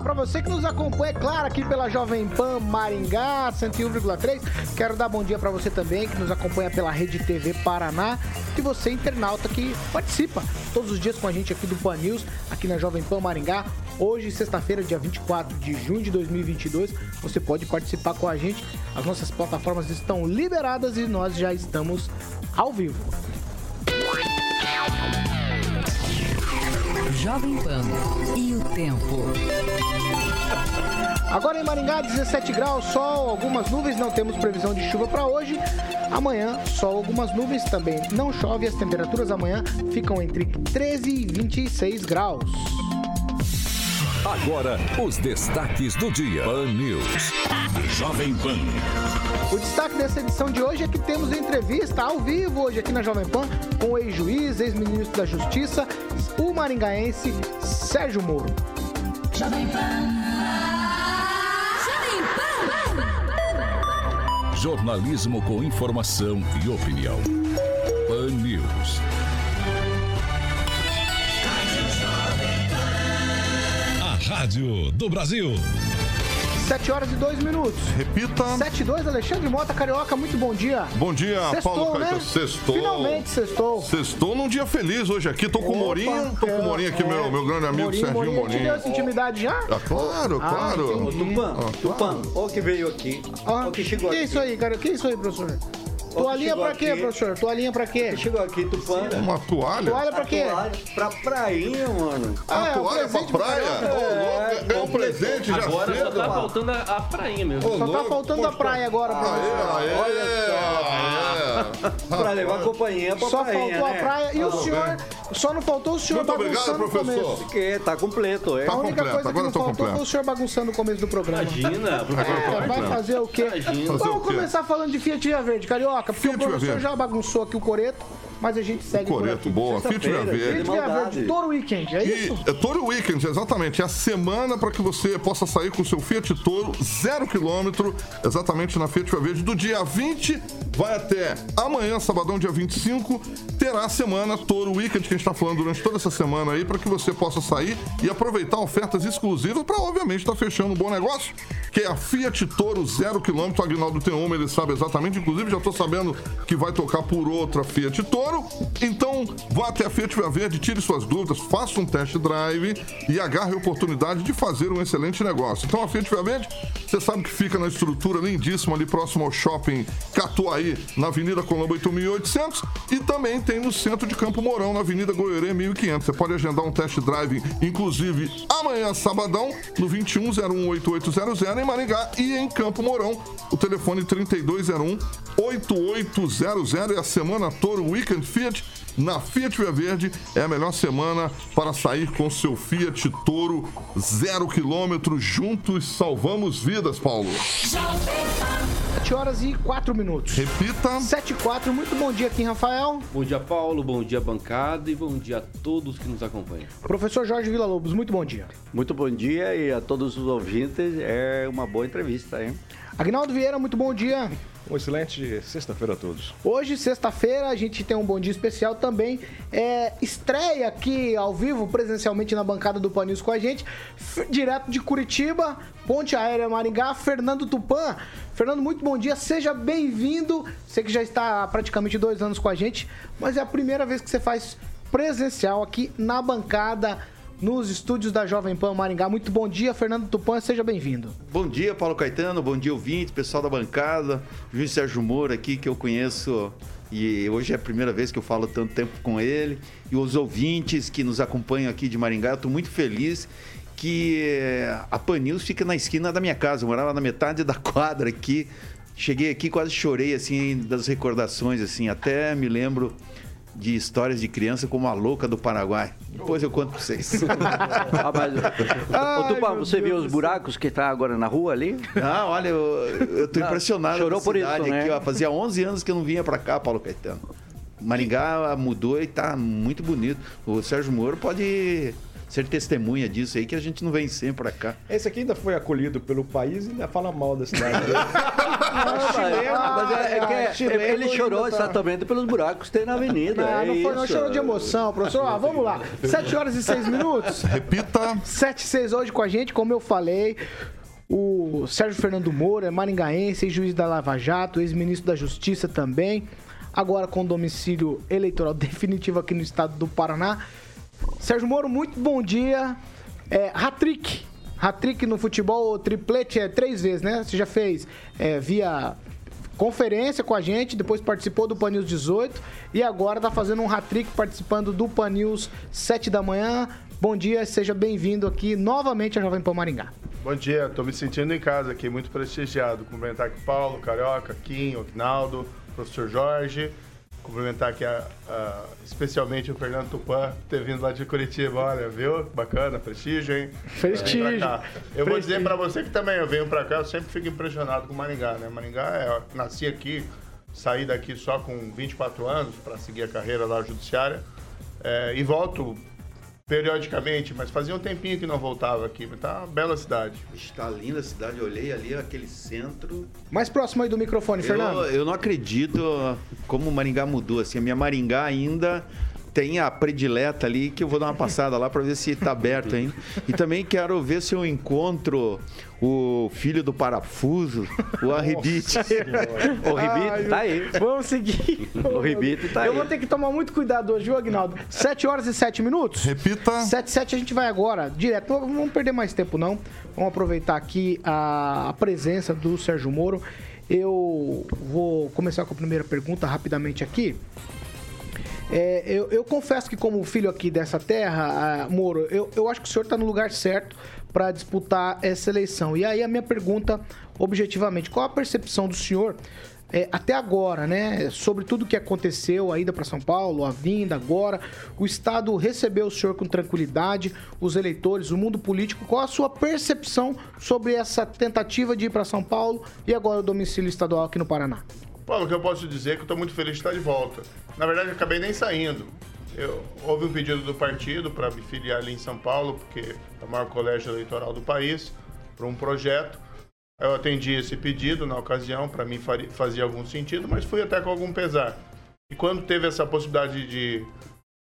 Para você que nos acompanha, é claro, aqui pela Jovem Pan Maringá 101,3. Quero dar bom dia para você também que nos acompanha pela Rede TV Paraná e você internauta que participa todos os dias com a gente aqui do Pan News, aqui na Jovem Pan Maringá. Hoje, sexta-feira, dia 24 de junho de 2022, você pode participar com a gente. As nossas plataformas estão liberadas e nós já estamos ao vivo. Jovem Pan e o tempo. Agora em Maringá, 17 graus, sol, algumas nuvens, não temos previsão de chuva para hoje. Amanhã, sol, algumas nuvens também. Não chove, as temperaturas amanhã ficam entre 13 e 26 graus. Agora, os destaques do dia. Pan News. Jovem Pan. O destaque dessa edição de hoje é que temos entrevista ao vivo hoje aqui na Jovem Pan com o ex-juiz, ex-ministro da Justiça, o maringaense Sérgio Moro. Jovem Pan. Jovem Pan. Jornalismo com informação e opinião. Pan News. Rádio do Brasil. 7 horas e 2 minutos. Repita. 7 e 2, Alexandre Mota, Carioca, muito bom dia. Bom dia, Sextou, Paulo né? Caetano. Sextou. Finalmente sextou. Sextou num dia feliz hoje aqui. Tô com o Morinho. Tô com o Morinho aqui, é. meu, meu grande amigo Morinho, Serginho Morinho. Te Morinho. deu essa intimidade já? Ah, claro, Ah, claro. entendi. Tupan, Tupan, ó que veio aqui. Ah, Ó que chegou que aqui. é isso aí, cara? Que é isso aí, professor? Toalhinha pra quê, aqui. professor? Toalhinha pra quê? Que chegou aqui, Tupã. Uma toalha? Toalha pra quê? Pra prainha, mano. Ah, Uma é, um toalha pra presente pro praia? Ô, louco, ganhou um presente já Agora só tá faltando a, a prainha mesmo. Ô, Só tá faltando a praia agora, professor. Aê, aê, aê. Pra levar companhia pra Só prainha, faltou a né? praia e o senhor. Só não faltou o senhor Muito obrigado, bagunçando no professor. começo. Porque tá completo, é. Tá A única completo, coisa que agora não tô faltou completo. foi o senhor bagunçando no começo do programa. Imagina, É, vai completo. fazer o quê? Vamos Fazer o quê? começar falando de Fiat Via Verde, Carioca, porque Fiat o professor Verde. já bagunçou aqui o coreto, mas a gente segue por Coreto, boa. Fiat Via Verde. Fiat Via. Verde, Toro Weekend, é E isso? é Toro Weekend, exatamente. É a semana para que você possa sair com o seu Fiat Toro zero quilômetro, exatamente na Fiat Via Verde, do dia 20 vai até amanhã, sabadão, dia 25, terá a semana Toro Weekend que a gente está falando durante toda essa semana aí, para que você possa sair e aproveitar ofertas exclusivas para, obviamente, estar fechando um bom negócio, que é a Fiat Toro zero quilômetro. O Aguinaldo tem uma, ele sabe exatamente. Inclusive, já estou sabendo que vai tocar por outra Fiat Toro. Então, vá até a Fiat Via Verde, tire suas dúvidas, faça um test drive e agarre a oportunidade de fazer um excelente negócio. Então, a Fiat Via Verde, você sabe que fica na estrutura lindíssima ali próximo ao shopping Catuaí, na Avenida Colombo 8800 e também tem no centro de Campo Mourão, na Avenida Goiorê 1500. Você pode agendar um test drive, inclusive amanhã, sabadão, no 21018800 em Maringá e em Campo Mourão. O telefone 3201 8800 é a semana Toro Weekend Fiat na Fiat Via Verde. É a melhor semana para sair com seu Fiat Toro zero quilômetro. Juntos salvamos vidas, Paulo. 7 horas e 4 minutos. Repita. 7 e 4, muito bom dia aqui, Rafael. Bom dia, Paulo. Bom dia, bancada. E bom dia a todos que nos acompanham. Professor Jorge Villa-Lobos, muito bom dia. Muito bom dia e a todos os ouvintes. É uma boa entrevista, hein? Agnaldo Vieira, muito bom dia. Uma excelente sexta-feira a todos. Hoje, sexta-feira, a gente tem um bom dia especial também. É, estreia aqui ao vivo, presencialmente na bancada do Panis com a gente, direto de Curitiba, Ponte Aérea Maringá, Fernando Tupan. Fernando, muito bom dia, seja bem-vindo. Você que já está há praticamente dois anos com a gente, mas é a primeira vez que você faz presencial aqui na bancada, nos estúdios da Jovem Pan Maringá. Muito bom dia, Fernando Tupan, seja bem-vindo. Bom dia, Paulo Caetano. Bom dia, ouvinte, pessoal da bancada. Juiz Sérgio Moro aqui, que eu conheço e hoje é a primeira vez que eu falo tanto tempo com ele. E os ouvintes que nos acompanham aqui de Maringá, eu estou muito feliz que eh, a Panils fica na esquina da minha casa. Eu morava na metade da quadra aqui. Cheguei aqui, quase chorei, assim, das recordações, assim. Até me lembro de histórias de criança como a louca do Paraguai. Depois eu conto pra vocês. Ah, mas, ô, Tupã, meu você Deus viu do os buracos que tá agora na rua ali? Não, olha, eu, eu tô Não, impressionado chorou por isso, né? aqui, ó. Fazia 11 anos que eu não vinha pra cá, Paulo Caetano. Maringá mudou e tá muito bonito. O Sérgio Moro pode ser testemunha disso aí, que a gente não vem sempre pra cá. Esse aqui ainda foi acolhido pelo país e ainda fala mal da cidade. Ah, mas é, é que é- chileno ele chorou tá- exatamente pelos buracos que tem na avenida. Não, é não foi, não chorou de emoção, professor. Ah, vamos lá. 7 horas e 6 minutos. Repita. 7 e 6 hoje com a gente, como eu falei. O Sérgio Fernando Moura é maringaense, juiz da Lava Jato, ex-ministro da Justiça também. Agora com domicílio eleitoral definitivo aqui no estado do Paraná. Sérgio Moro, muito bom dia. É, Hat-trick. Hat-trick no futebol, triplete é três vezes, né? Você já fez é, via conferência com a gente, depois participou do Pan News 18 e agora tá fazendo um hat-trick participando do Pan News 7 da manhã. Bom dia, seja bem-vindo aqui novamente a Jovem Pan Maringá. Bom dia, tô me sentindo em casa aqui, muito prestigiado. Cumprimentar aqui Paulo, Carioca, Kim, Ognaldo, professor Jorge. Cumprimentar aqui a- a- especialmente o Fernando Tupan, ter vindo lá de Curitiba. Olha, viu? Bacana, prestígio, hein? Prestígio. Eu vou dizer Prestígio. pra você que também eu venho pra cá, eu sempre fico impressionado com Maringá, né? Maringá, é, eu nasci aqui, saí daqui só com 24 anos para seguir a carreira lá judiciária. É, e volto periodicamente, mas fazia um tempinho que não voltava aqui. Mas tá uma bela cidade. Está linda a cidade, eu olhei ali aquele centro. Mais próximo aí do microfone, Fernando. Eu, eu não acredito como o Maringá mudou. Assim, a minha Maringá ainda tem a predileta ali que eu vou dar uma passada lá para ver se está aberto ainda. E também quero ver se eu encontro o filho do parafuso, o Arrebite. O Ribite tá aí. Vamos seguir. O Ribite tá Eu aí. vou ter que tomar muito cuidado hoje, viu, Agnaldo? 7 horas e 7 minutos. Repita. 7 7 a gente vai agora, direto. Não vamos perder mais tempo, não. Vamos aproveitar aqui a, a presença do Sérgio Moro. Eu vou começar com a primeira pergunta rapidamente aqui. É, eu, eu confesso que, como filho aqui dessa terra, ah, Moro, eu, eu acho que o senhor está no lugar certo para disputar essa eleição. E aí a minha pergunta, objetivamente, qual a percepção do senhor é, até agora, né, sobre tudo que aconteceu, a ida para São Paulo, a vinda agora, o Estado recebeu o senhor com tranquilidade, os eleitores, o mundo político, qual a sua percepção sobre essa tentativa de ir para São Paulo e agora o domicílio estadual aqui no Paraná? Paulo, o que eu posso dizer é que eu estou muito feliz de estar de volta. Na verdade, eu acabei nem saindo. Eu, houve um pedido do partido para me filiar ali em São Paulo, porque é o maior colégio eleitoral do país, para um projeto. Eu atendi esse pedido na ocasião, para mim fazia algum sentido, mas fui até com algum pesar. E quando teve essa possibilidade de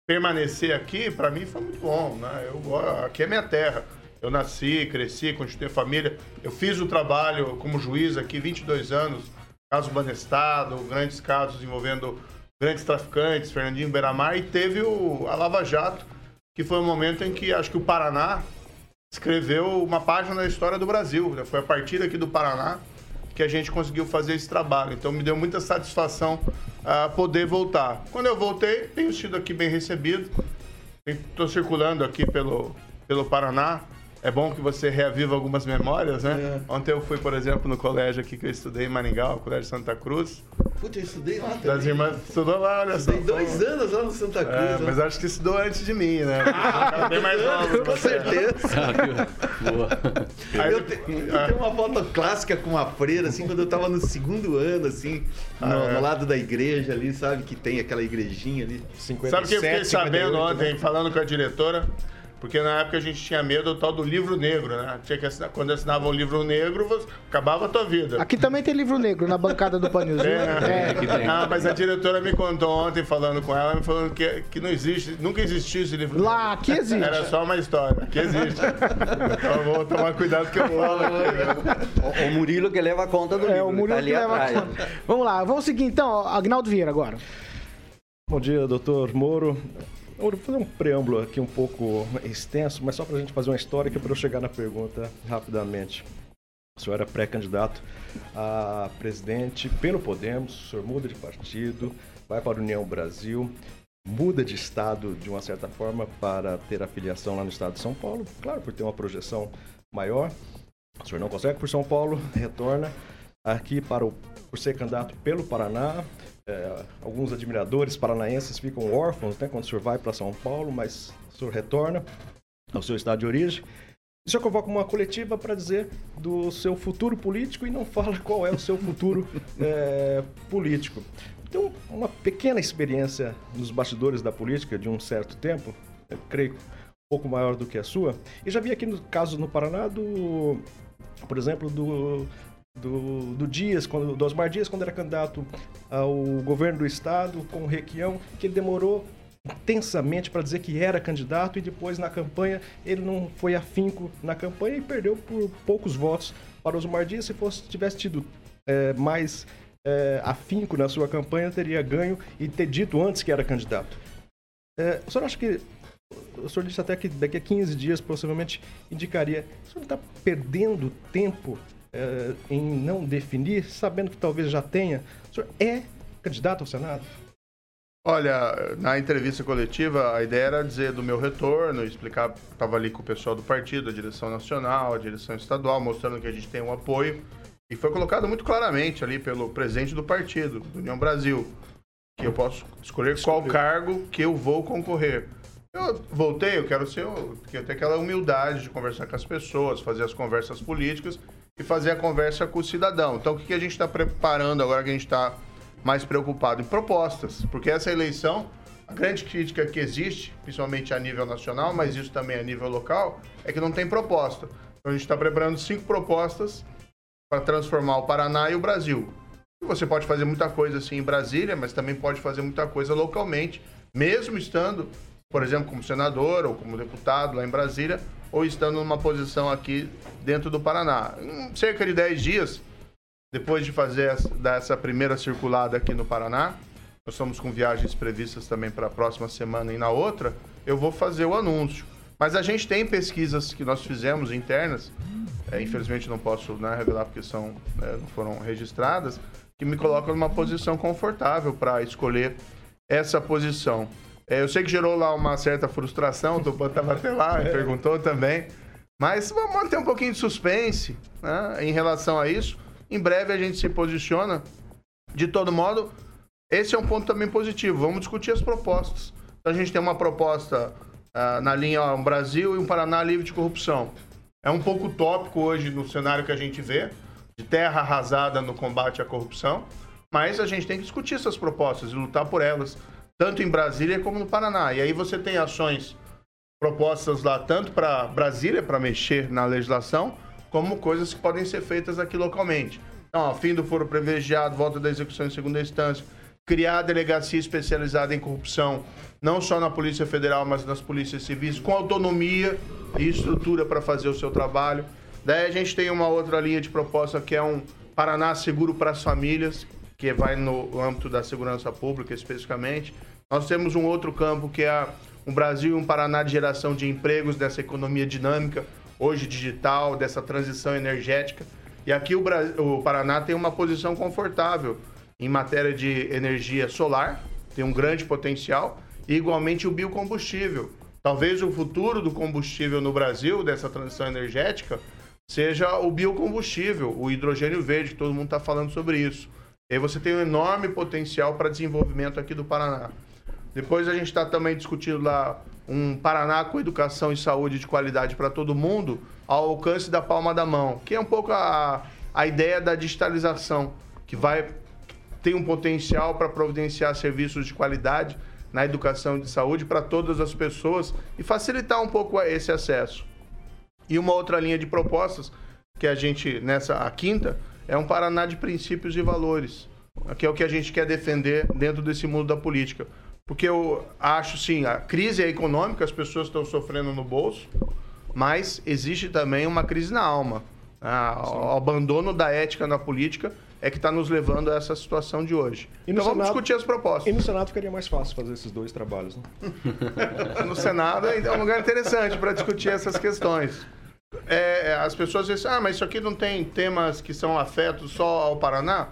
permanecer aqui, para mim foi muito bom, né? Eu, aqui é minha terra. Eu nasci, cresci, continuei família. Eu fiz o trabalho como juiz aqui 22 anos, caso Banestado, grandes casos envolvendo grandes traficantes, Fernandinho Beiramar, e teve o, a Lava Jato, que foi o momento em que acho que o Paraná escreveu uma página na história do Brasil. Foi a partir aqui do Paraná que a gente conseguiu fazer esse trabalho. Então me deu muita satisfação ah, poder voltar. Quando eu voltei, tenho sido aqui bem recebido. Estou circulando aqui pelo, pelo Paraná. É bom que você reaviva algumas memórias, né? Ontem eu fui, por exemplo, no colégio aqui que eu estudei em Maringá, o Colégio Santa Cruz. Putz, eu estudei lá Das também. irmãs, estudou lá, olha só. Tem dois anos lá no Santa Cruz. É, né? mas acho que estudou antes de mim, né? Era bem mais novo. Com certeza. Boa. Eu, te- eu tenho uma foto clássica com a freira, assim, quando eu tava no segundo ano, assim, no, Ah, é. no lado da igreja ali, sabe? Que tem aquela igrejinha ali. 57, Sabe o que eu fiquei sabendo 58, ontem, né? falando com a diretora? Porque na época a gente tinha medo do tal do livro negro, né? Tinha que assinar, quando assinava um livro negro, você- acabava a tua vida. Aqui também tem livro negro na bancada do Pan News, viu? É, aqui tem. Ah, mas a diretora me contou ontem, falando com ela, me falando que, que não existe, nunca existiu esse livro Lá, aqui negro. existe. Era só uma história, que existe. Então eu vou tomar cuidado que eu falo? O, o Murilo que leva a conta do É, livro. o Murilo tá ali que leva a atrás. conta. Vamos lá, vamos seguir então, Agnaldo Vieira agora. Bom dia, doutor Moro. Vou fazer um preâmbulo aqui um pouco extenso, mas só para a gente fazer uma história que para eu chegar na pergunta rapidamente. O senhor era pré-candidato a presidente pelo Podemos, o senhor muda de partido, vai para a União Brasil, muda de estado de uma certa forma para ter a filiação lá no estado de São Paulo, claro, por ter uma projeção maior. O senhor não consegue por São Paulo, retorna aqui para o, por ser candidato pelo Paraná, é, alguns admiradores paranaenses ficam órfãos né, quando o senhor vai para São Paulo, mas o senhor retorna ao seu estado de origem. O senhor convoca uma coletiva para dizer do seu futuro político e não fala qual é o seu futuro é, político. Então, uma pequena experiência nos bastidores da política de um certo tempo, creio um pouco maior do que a sua, e já vi aqui no caso no Paraná do, por exemplo, do do, do Dias, quando, do Osmar Dias, quando era candidato ao governo do estado com o Requião, que ele demorou intensamente para dizer que era candidato e depois na campanha ele não foi afinco na campanha e perdeu por poucos votos para Osmar Dias. Se fosse tivesse tido é, mais é, afinco na sua campanha, teria ganho e ter dito antes que era candidato. É, o senhor acha que o senhor disse até que daqui a 15 dias possivelmente indicaria. O senhor está perdendo tempo uh, em não definir, sabendo que talvez já tenha, o senhor é candidato ao Senado? Olha, na entrevista coletiva, a ideia era dizer do meu retorno, explicar, estava ali com o pessoal do partido, a direção nacional, a direção estadual, mostrando que a gente tem um apoio. E foi colocado muito claramente ali pelo presidente do partido, do União Brasil, que eu posso escolher qual cargo que eu vou concorrer. Eu voltei, eu quero ser, eu quero ter aquela humildade de conversar com as pessoas, fazer as conversas políticas e fazer a conversa com o cidadão. Então, o que, a gente está preparando agora que a gente está mais preocupado? Em propostas, porque essa eleição, a grande crítica que existe, principalmente a nível nacional, mas isso também a nível local, é que não tem proposta. Então, a gente está preparando cinco propostas para transformar o Paraná e o Brasil. Você pode fazer muita coisa assim em Brasília, mas também pode fazer muita coisa localmente, mesmo estando, por exemplo, como senador ou como deputado lá em Brasília, ou estando numa posição aqui dentro do Paraná. Em cerca de 10 dias, depois de fazer essa primeira circulada aqui no Paraná, nós estamos com viagens previstas também para a próxima semana e na outra, eu vou fazer o anúncio. Mas a gente tem pesquisas que nós fizemos internas, é, infelizmente não posso né, revelar porque são, é, não foram registradas, que me colocam numa posição confortável para escolher essa posição. É, eu sei que gerou lá uma certa frustração, o Tupan estava até lá, é. perguntou também. Mas vamos manter um pouquinho de suspense né, em relação a isso. Em breve a gente se posiciona. De todo modo, esse é um ponto também positivo. Vamos discutir as propostas. Então a gente tem uma proposta uh, na linha ó, um Brasil e um Paraná livre de corrupção. É um pouco tópico hoje no cenário que a gente vê, de terra arrasada no combate à corrupção, mas a gente tem que discutir essas propostas e lutar por elas tanto em Brasília como no Paraná. E aí você tem ações propostas lá tanto para Brasília, para mexer na legislação, como coisas que podem ser feitas aqui localmente. Então, ó, fim do foro privilegiado, volta da execução em segunda instância, criar a delegacia especializada em corrupção, não só na Polícia Federal, mas nas polícias civis, com autonomia e estrutura para fazer o seu trabalho. Daí a gente tem uma outra linha de proposta que é um Paraná Seguro para as Famílias, que vai no âmbito da segurança pública especificamente. Nós temos um outro campo que é um Brasil e um Paraná de geração de empregos dessa economia dinâmica, hoje digital, dessa transição energética. E aqui o, Brasil, o Paraná tem uma posição confortável em matéria de energia solar, tem um grande potencial, e igualmente o biocombustível. Talvez o futuro do combustível no Brasil, dessa transição energética, seja o biocombustível, o hidrogênio verde, que todo mundo está falando sobre isso. E aí você tem um enorme potencial para desenvolvimento aqui do Paraná. Depois a gente está também discutindo lá um Paraná com educação e saúde de qualidade para todo mundo, ao alcance da palma da mão, que é um pouco a, a ideia da digitalização, que vai ter um potencial para providenciar serviços de qualidade na educação de saúde para todas as pessoas e facilitar um pouco esse acesso. E uma outra linha de propostas que a gente, nessa a quinta, é um Paraná de princípios e valores, que é o que a gente quer defender dentro desse mundo da política. Porque eu acho, sim, a crise é econômica, as pessoas estão sofrendo no bolso, mas existe também uma crise na alma. Ah, o abandono da ética na política é que está nos levando a essa situação de hoje. então Senado, vamos discutir as propostas. E no Senado ficaria mais fácil fazer esses dois trabalhos, né? no Senado é um lugar interessante para discutir essas questões. É, as pessoas dizem, ah, mas isso aqui não tem temas que são afetos só ao Paraná?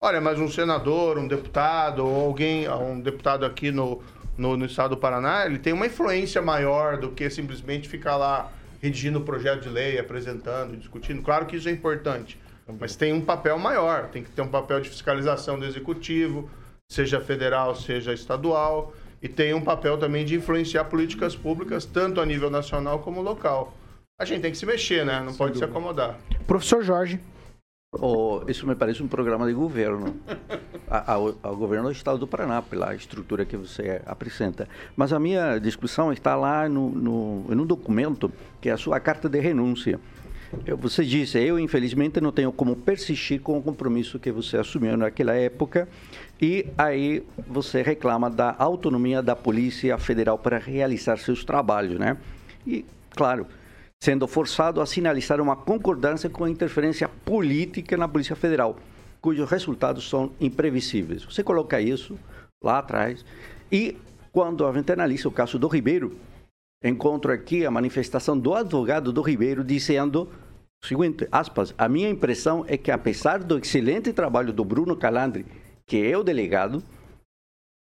Olha, mas um senador, um deputado, ou alguém, um deputado aqui no, no, no, estado do Paraná, ele tem uma influência maior do que simplesmente ficar lá redigindo o projeto de lei, apresentando, discutindo. Claro que isso é importante, mas tem um papel maior, tem que ter um papel de fiscalização do executivo, seja federal, seja estadual, e tem um papel também de influenciar políticas públicas, tanto a nível nacional como local. A gente tem que se mexer, né? Não pode se acomodar. Professor Jorge. Oh, isso me parece um programa de governo, ao, ao governo do estado do Paraná, pela estrutura que você apresenta. Mas a minha discussão está lá no, no, documento, que é a sua carta de renúncia. Você disse, eu infelizmente não tenho como persistir com o compromisso que você assumiu naquela época, e aí você reclama da autonomia da Polícia Federal para realizar seus trabalhos, né? E, claro, sendo forçado a sinalizar uma concordância com a interferência política na Polícia Federal, cujos resultados são imprevisíveis. Você coloca isso lá atrás e quando a gente analisa o caso do Ribeiro, encontro aqui a manifestação do advogado do Ribeiro dizendo o seguinte, aspas, a minha impressão é que apesar do excelente trabalho do Bruno Calandri, que é o delegado,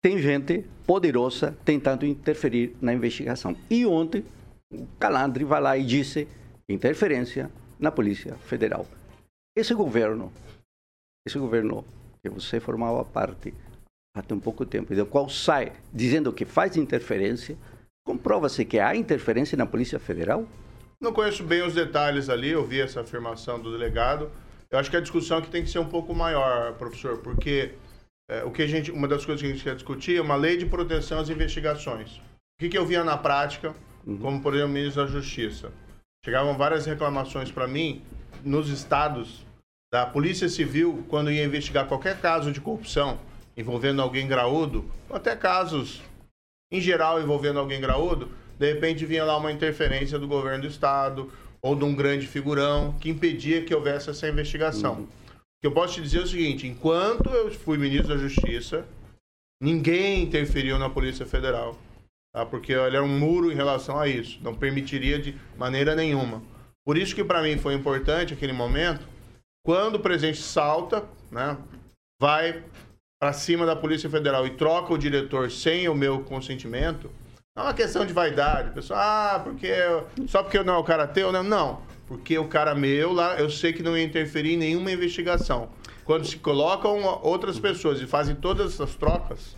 tem gente poderosa tentando interferir na investigação. E ontem, o Calandri vai lá e disse interferência na Polícia Federal. Esse governo, esse governo que você formava parte até um pouco tempo, do qual sai dizendo que faz interferência, comprova-se que há interferência na Polícia Federal? Não conheço bem os detalhes ali, eu vi essa afirmação do delegado. Eu acho que a discussão aqui tem que ser um pouco maior, professor, porque é, o que a gente, uma das coisas que a gente quer discutir é uma lei de proteção às investigações. O que, que eu via na prática, como por exemplo o ministro da Justiça? Chegavam várias reclamações para mim nos estados da Polícia Civil quando ia investigar qualquer caso de corrupção envolvendo alguém graúdo, ou até casos em geral envolvendo alguém graúdo, de repente vinha lá uma interferência do governo do estado ou de um grande figurão que impedia que houvesse essa investigação. O que eu posso te dizer é o seguinte: enquanto eu fui ministro da Justiça, ninguém interferiu na Polícia Federal, tá? porque ele era um muro em relação a isso, não permitiria de maneira nenhuma. Por isso que para mim foi importante aquele momento, quando o presidente salta, né, vai para cima da Polícia Federal e troca o diretor sem o meu consentimento, não é uma questão de vaidade. Pessoal, ah, porque só porque eu não é o cara teu, né? Não, porque o cara meu lá, eu sei que não ia interferir em nenhuma investigação. Quando se colocam outras pessoas e fazem todas essas trocas,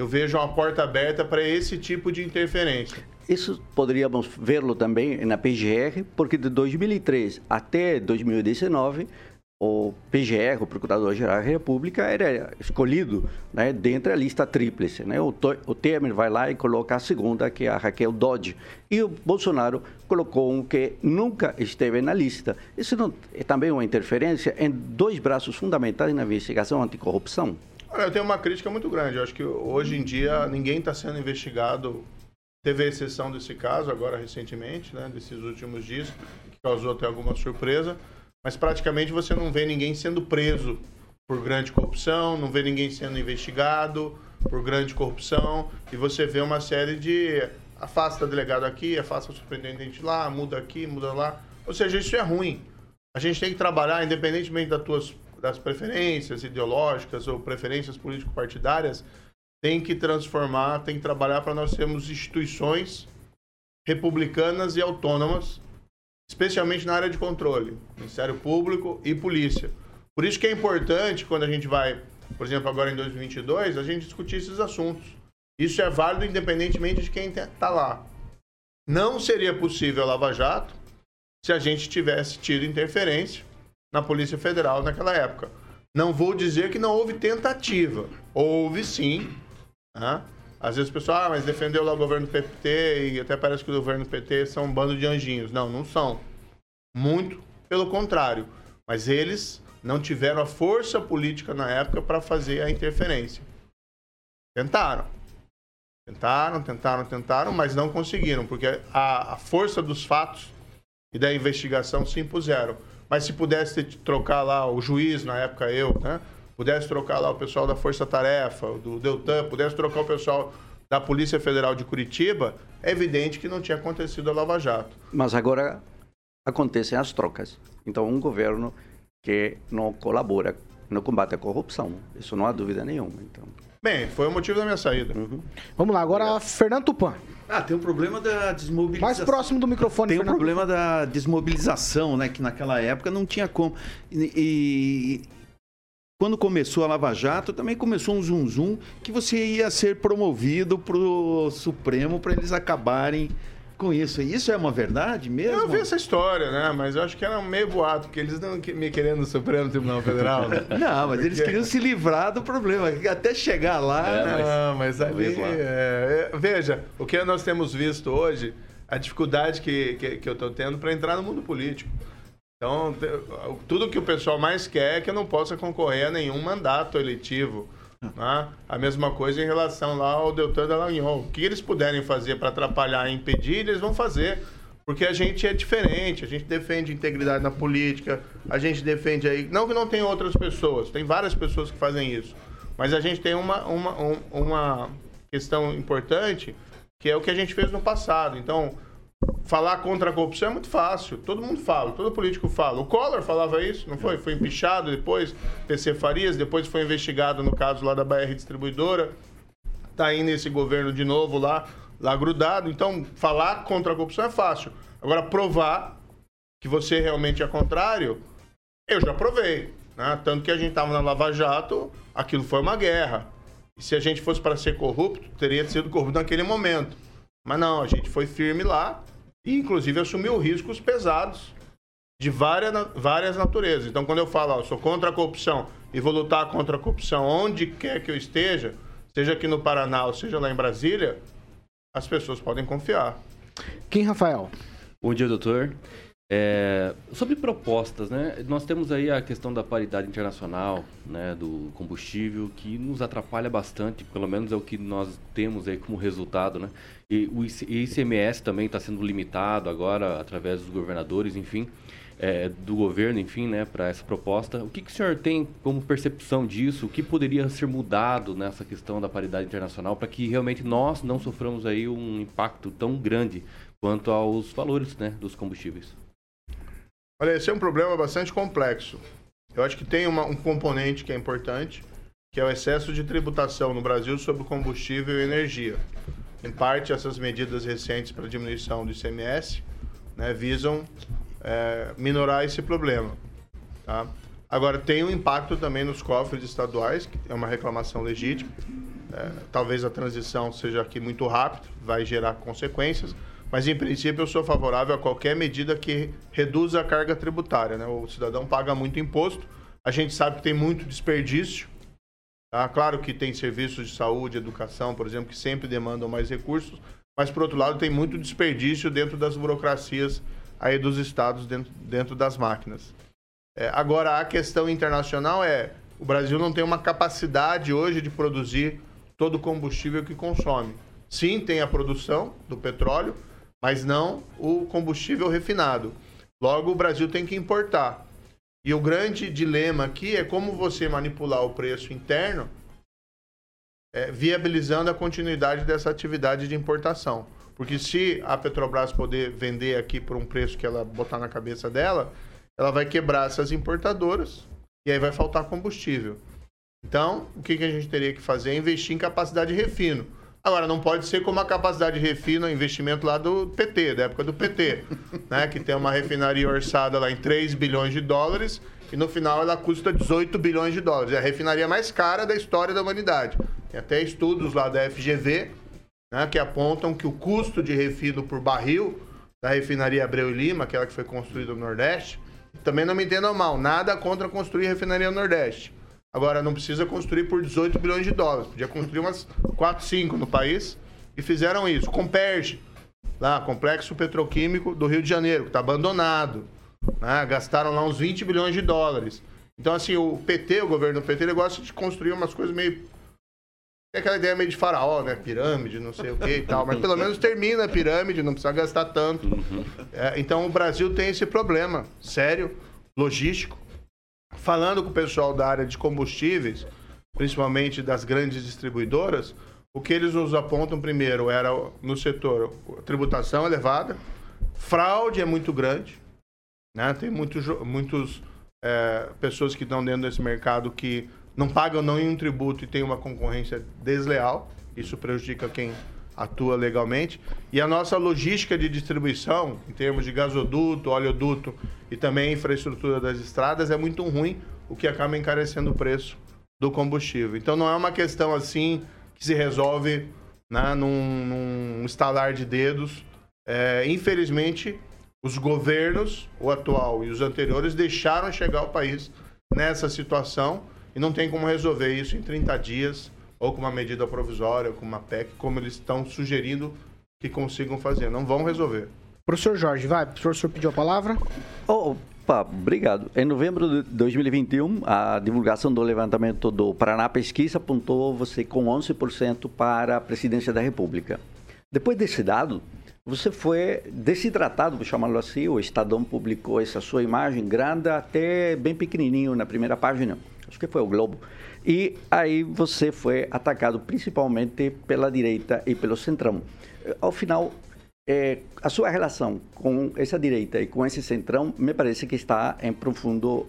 eu vejo uma porta aberta para esse tipo de interferência. Isso poderíamos vê-lo também na PGR, porque de 2003 até 2019, o PGR, o Procurador-Geral da República, era escolhido né, dentro da lista tríplice. Né? O, o Temer vai lá e coloca a segunda, que é a Raquel Dodge. E o Bolsonaro colocou um que nunca esteve na lista. Isso não é também uma interferência em dois braços fundamentais na investigação anticorrupção? Olha, eu tenho uma crítica muito grande. Eu acho que hoje em dia ninguém está sendo investigado. Teve a exceção desse caso agora recentemente, né, desses últimos dias, que causou até alguma surpresa. Mas praticamente você não vê ninguém sendo preso por grande corrupção, não vê ninguém sendo investigado por grande corrupção, e você vê uma série de afasta delegado aqui, afasta o superintendente lá, muda aqui, muda lá. Ou seja, isso é ruim. A gente tem que trabalhar, independentemente das tuas das preferências ideológicas ou preferências político-partidárias, tem que transformar, tem que trabalhar para nós termos instituições republicanas e autônomas, especialmente na área de controle, Ministério Público e Polícia. Por isso que é importante quando a gente vai, por exemplo, agora em 2022, a gente discutir esses assuntos. Isso é válido independentemente de quem está lá. Não seria possível a Lava Jato se a gente tivesse tido interferência na Polícia Federal naquela época. Não vou dizer que não houve tentativa. Houve sim. né? Às vezes o pessoal, ah, mas defendeu lá o governo PT e até parece que o governo PT são um bando de anjinhos. Não, não são. Muito pelo contrário. Mas eles não tiveram a força política na época para fazer a interferência. Tentaram. Tentaram, tentaram, tentaram, mas não conseguiram, porque a, a força dos fatos e da investigação se impuseram. Mas se pudesse trocar lá o juiz, na época eu, né? Pudesse trocar lá o pessoal da Força Tarefa, do Deltan, pudesse trocar o pessoal da Polícia Federal de Curitiba, é evidente que não tinha acontecido a Lava Jato. Mas agora acontecem as trocas. Então, um governo que não colabora no combate à corrupção. Isso não há dúvida nenhuma. Então, Bem, foi o motivo da minha saída. Vamos lá, agora Fernando Tupan. Ah, tem um problema da desmobilização. Mais próximo do microfone, Tem um Fernando. problema da desmobilização, né? Que naquela época não tinha como. E, e quando começou a Lava Jato, também começou um zum zum que você ia ser promovido para o Supremo para eles acabarem com isso. Isso é uma verdade mesmo? Eu vi essa história, né? Mas eu acho que era meio boato, porque eles não me querendo no Supremo Tribunal Federal. Né? Não, mas eles Porque- queriam se livrar do problema. Até chegar lá. né? Não, mas ali. É, é, veja, o que nós temos visto hoje, a dificuldade que, que, que eu estou tendo para entrar no mundo político. Então, tudo que o pessoal mais quer é que eu não possa concorrer a nenhum mandato eletivo. Né? A mesma coisa em relação lá ao Deltan Dallagnol. O que eles puderem fazer para atrapalhar e impedir, eles vão fazer. Porque a gente é diferente, a gente defende integridade na política, a gente defende aí. Não que não tem outras pessoas, tem várias pessoas que fazem isso. Mas a gente tem uma, uma, um- uma questão importante, que é o que a gente fez no passado. Então, falar contra a corrupção é muito fácil. Todo mundo fala, todo político fala. O Collor falava isso, não foi? Foi empichado depois, PC Farias, depois foi investigado no caso lá da BR Distribuidora. Tá aí nesse governo de novo lá, lá grudado. Então, falar contra a corrupção é fácil. Agora, provar que você realmente é contrário, eu já provei. Né? Tanto que a gente estava na Lava Jato, aquilo foi uma guerra. E se a gente fosse para ser corrupto, teria sido corrupto naquele momento. Mas não, a gente foi firme lá e, inclusive, assumiu riscos pesados de várias, várias naturezas. Então, quando eu falo, ó, eu sou contra a corrupção e vou lutar contra a corrupção onde quer que eu esteja, seja aqui no Paraná ou seja lá em Brasília, as pessoas podem confiar. Quem, Rafael? Bom dia, doutor. É, sobre propostas, né? Nós temos aí a questão da paridade internacional, né, do combustível, que nos atrapalha bastante, pelo menos é o que nós temos aí como resultado, né? E o IC- ICMS também está sendo limitado agora através dos governadores, enfim, é, do governo, enfim, né, para essa proposta. O que, que o senhor tem como percepção disso? O que poderia ser mudado nessa questão da paridade internacional para que realmente nós não soframos aí um impacto tão grande quanto aos valores, né, dos combustíveis? Olha, esse é um problema bastante complexo. Eu acho que tem uma- um componente que é importante, que é o excesso de tributação no Brasil sobre combustível e energia. Em parte, essas medidas recentes para diminuição do ICMS né, visam é, minorar esse problema. tá? Agora, tem um impacto também nos cofres estaduais, que é uma reclamação legítima. É, talvez a transição seja aqui muito rápida, vai gerar consequências, mas em princípio eu sou favorável a qualquer medida que reduza a carga tributária. Né? O cidadão paga muito imposto, a gente sabe que tem muito desperdício. Tá? Claro que tem serviços de saúde, educação, por exemplo, que sempre demandam mais recursos, mas por outro lado tem muito desperdício dentro das burocracias aí dos estados, dentro, dentro das máquinas. É, agora, a questão internacional é: o Brasil não tem uma capacidade hoje de produzir todo o combustível que consome. Sim, tem a produção do petróleo, mas não o combustível refinado. Logo, o Brasil tem que importar. E o grande dilema aqui é como você manipular o preço interno, é, viabilizando a continuidade dessa atividade de importação. Porque se a Petrobras poder vender aqui por um preço que ela botar na cabeça dela, ela vai quebrar essas importadoras e aí vai faltar combustível. Então, o que, que a gente teria que fazer é investir em capacidade de refino. Agora, não pode ser como a capacidade de refino, investimento lá do PT, da época do PT, né? que tem uma refinaria orçada lá em 3 bilhões de dólares e no final ela custa 18 bilhões de dólares. É a refinaria mais cara da história da humanidade. Tem até estudos lá da FGV né, que apontam que o custo de refino por barril da refinaria Abreu e Lima, aquela que foi construída no Nordeste, também não me entendam mal, nada contra construir refinaria no Nordeste. Agora, não precisa construir por 18 bilhões de dólares. Podia construir umas 4, 5 no país e fizeram isso. Comperge, lá, Complexo Petroquímico do Rio de Janeiro, que está abandonado. né? Gastaram lá uns 20 bilhões de dólares. Então, assim, o PT, o governo do PT, ele gosta de construir umas coisas meio tem aquela ideia meio de faraó, né? Pirâmide, não sei o que e tal. Mas pelo menos termina a pirâmide, não precisa gastar tanto. É, então o Brasil tem esse problema sério, logístico. Falando com o pessoal da área de combustíveis, principalmente das grandes distribuidoras, o que eles nos apontam primeiro era no setor tributação elevada, fraude é muito grande, né? Tem muitos, muitos é, pessoas que estão dentro desse mercado que não pagam nenhum tributo e tem uma concorrência desleal. Isso prejudica quem atua legalmente. E a nossa logística de distribuição, em termos de gasoduto, oleoduto e também infraestrutura das estradas, é muito ruim o que acaba encarecendo o preço do combustível. Então não é uma questão assim que se resolve né, num, num estalar de dedos. É, infelizmente, os governos, o atual e os anteriores, deixaram chegar o país nessa situação e não tem como resolver isso em 30 dias ou com uma medida provisória, ou com uma PEC, como eles estão sugerindo que consigam fazer. Não vão resolver. Professor Jorge, vai. O professor pediu a palavra. Opa, obrigado. Em novembro de 2021, a divulgação do levantamento do Paraná Pesquisa apontou você com 11% para a presidência da República. Depois desse dado, você foi desidratado, vou chamá-lo assim, o Estadão publicou essa sua imagem grande até bem pequenininho na primeira página, acho que foi o Globo. E aí você foi atacado principalmente pela direita e pelo centrão. Ao final, é, a sua relação com essa direita e com esse centrão me parece que está em profundo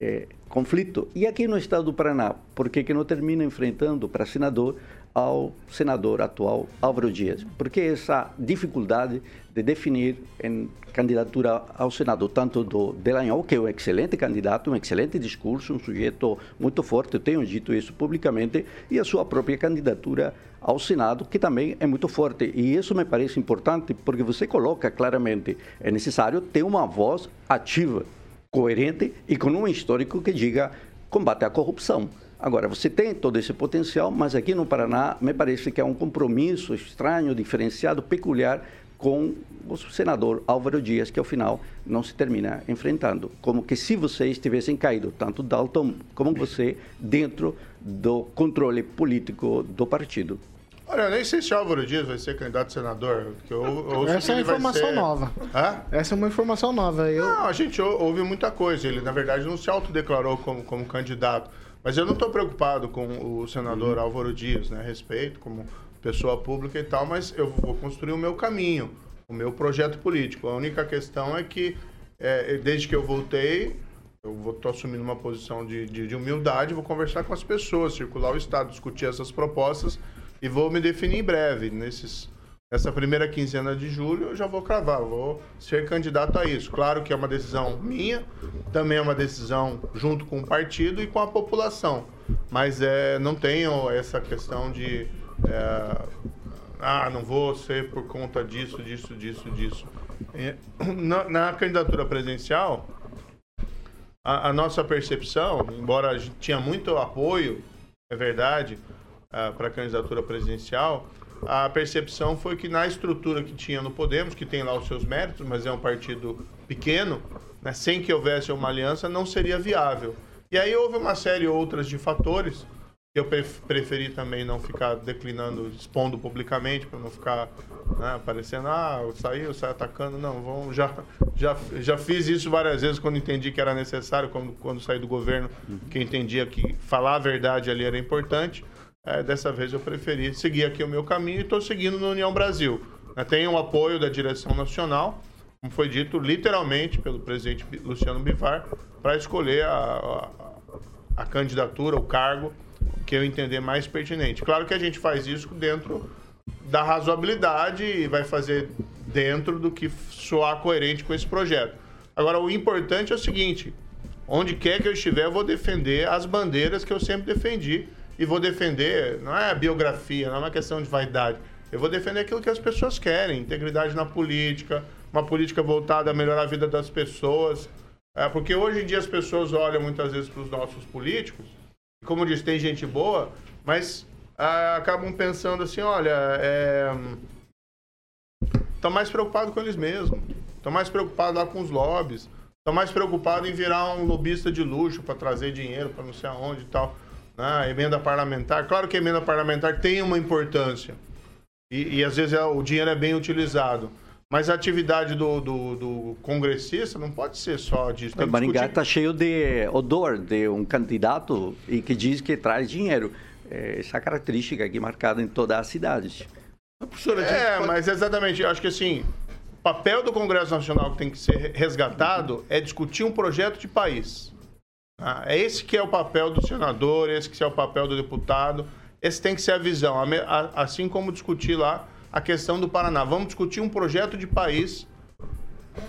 é, conflito. E aqui no estado do Paraná, por que, que não termina enfrentando para senador ao senador atual Álvaro Dias? Porque essa dificuldade de definir em candidatura ao Senado, tanto do Delanhol, que é um excelente candidato, um excelente discurso, um sujeito muito forte, eu tenho dito isso publicamente, e a sua própria candidatura ao Senado, que também é muito forte. E isso me parece importante, porque você coloca claramente, é necessário ter uma voz ativa, coerente e com um histórico que diga combate à corrupção. Agora, você tem todo esse potencial, mas aqui no Paraná me parece que é um compromisso estranho, diferenciado, peculiar com o senador Álvaro Dias, que ao final não se termina enfrentando. Como que se vocês tivessem caído, tanto Dalton como você, dentro do controle político do partido. Olha, eu nem sei se Álvaro Dias vai ser candidato a senador. Eu, eu Essa é uma informação ser... nova. Hã? Essa é uma informação nova. Eu... Não, a gente ouve muita coisa. Ele, na verdade, não se autodeclarou como, como candidato. Mas eu não estou preocupado com o senador uhum. Álvaro Dias, né? Respeito como pessoa pública e tal, mas eu vou construir o meu caminho, o meu projeto político. A única questão é que, é, desde que eu voltei, eu vou estou assumindo uma posição de, de, de humildade, vou conversar com as pessoas, circular o Estado, discutir essas propostas e vou me definir em breve. Nesses, nessa primeira quinzena de julho, eu já vou cravar, vou ser candidato a isso. Claro que é uma decisão minha, também é uma decisão junto com o partido e com a população. Mas é, não tenho essa questão de. É, ah, não vou ser por conta disso, disso, disso, disso. É, na, na candidatura presidencial, a, a, nossa percepção, embora a gente tinha muito apoio, é verdade, para a candidatura presidencial, a percepção foi que na estrutura que tinha no Podemos, que tem lá os seus méritos, mas é um partido pequeno, né, sem que houvesse uma aliança, não seria viável. E aí houve uma série outras de fatores que eu preferi também não ficar declinando, expondo publicamente, para não ficar né, aparecendo, ah, eu saí, eu saí atacando. Não, vamos, já, já, já fiz isso várias vezes quando entendi que era necessário, quando, quando saí do governo, que entendia que falar a verdade ali era importante. É, dessa vez eu preferi seguir aqui o meu caminho e estou seguindo no União Brasil. Tenho o apoio da direção nacional, como foi dito literalmente pelo presidente Luciano Bivar, para escolher a, a, a, candidatura, o cargo que eu entender mais pertinente. Claro que a gente faz isso dentro da razoabilidade e vai fazer dentro do que soar coerente com esse projeto. Agora, o importante é o seguinte: onde quer que eu estiver, eu vou defender as bandeiras que eu sempre defendi e vou defender, não é biografia, não é uma questão de vaidade. Eu vou defender aquilo que as pessoas querem, integridade na política, uma política voltada a melhorar a vida das pessoas. É, porque hoje em dia as pessoas olham muitas vezes para os nossos políticos, e como diz, tem gente boa, mas é, acabam pensando assim, olha, estão é, mais preocupados com eles mesmos, estão mais preocupados lá com os lobbies, estão mais preocupados em virar um lobista de luxo para trazer dinheiro para não sei aonde e tal. Né? Emenda parlamentar. Claro que a emenda parlamentar tem uma importância. E, e às vezes é, o dinheiro é bem utilizado. Mas a atividade do, do, do, congressista não pode ser só disso. O Maringá está cheio de odor de um candidato e que diz que traz dinheiro. É essa característica aqui marcada em toda a cidade. É, pode... mas exatamente. Eu acho que assim, o papel do Congresso Nacional que tem que ser resgatado é discutir um projeto de país. Ah, é esse que é o papel do senador, esse que é o papel do deputado. Esse tem que ser a visão. Assim como discutir lá a questão do Paraná. Vamos discutir um projeto de país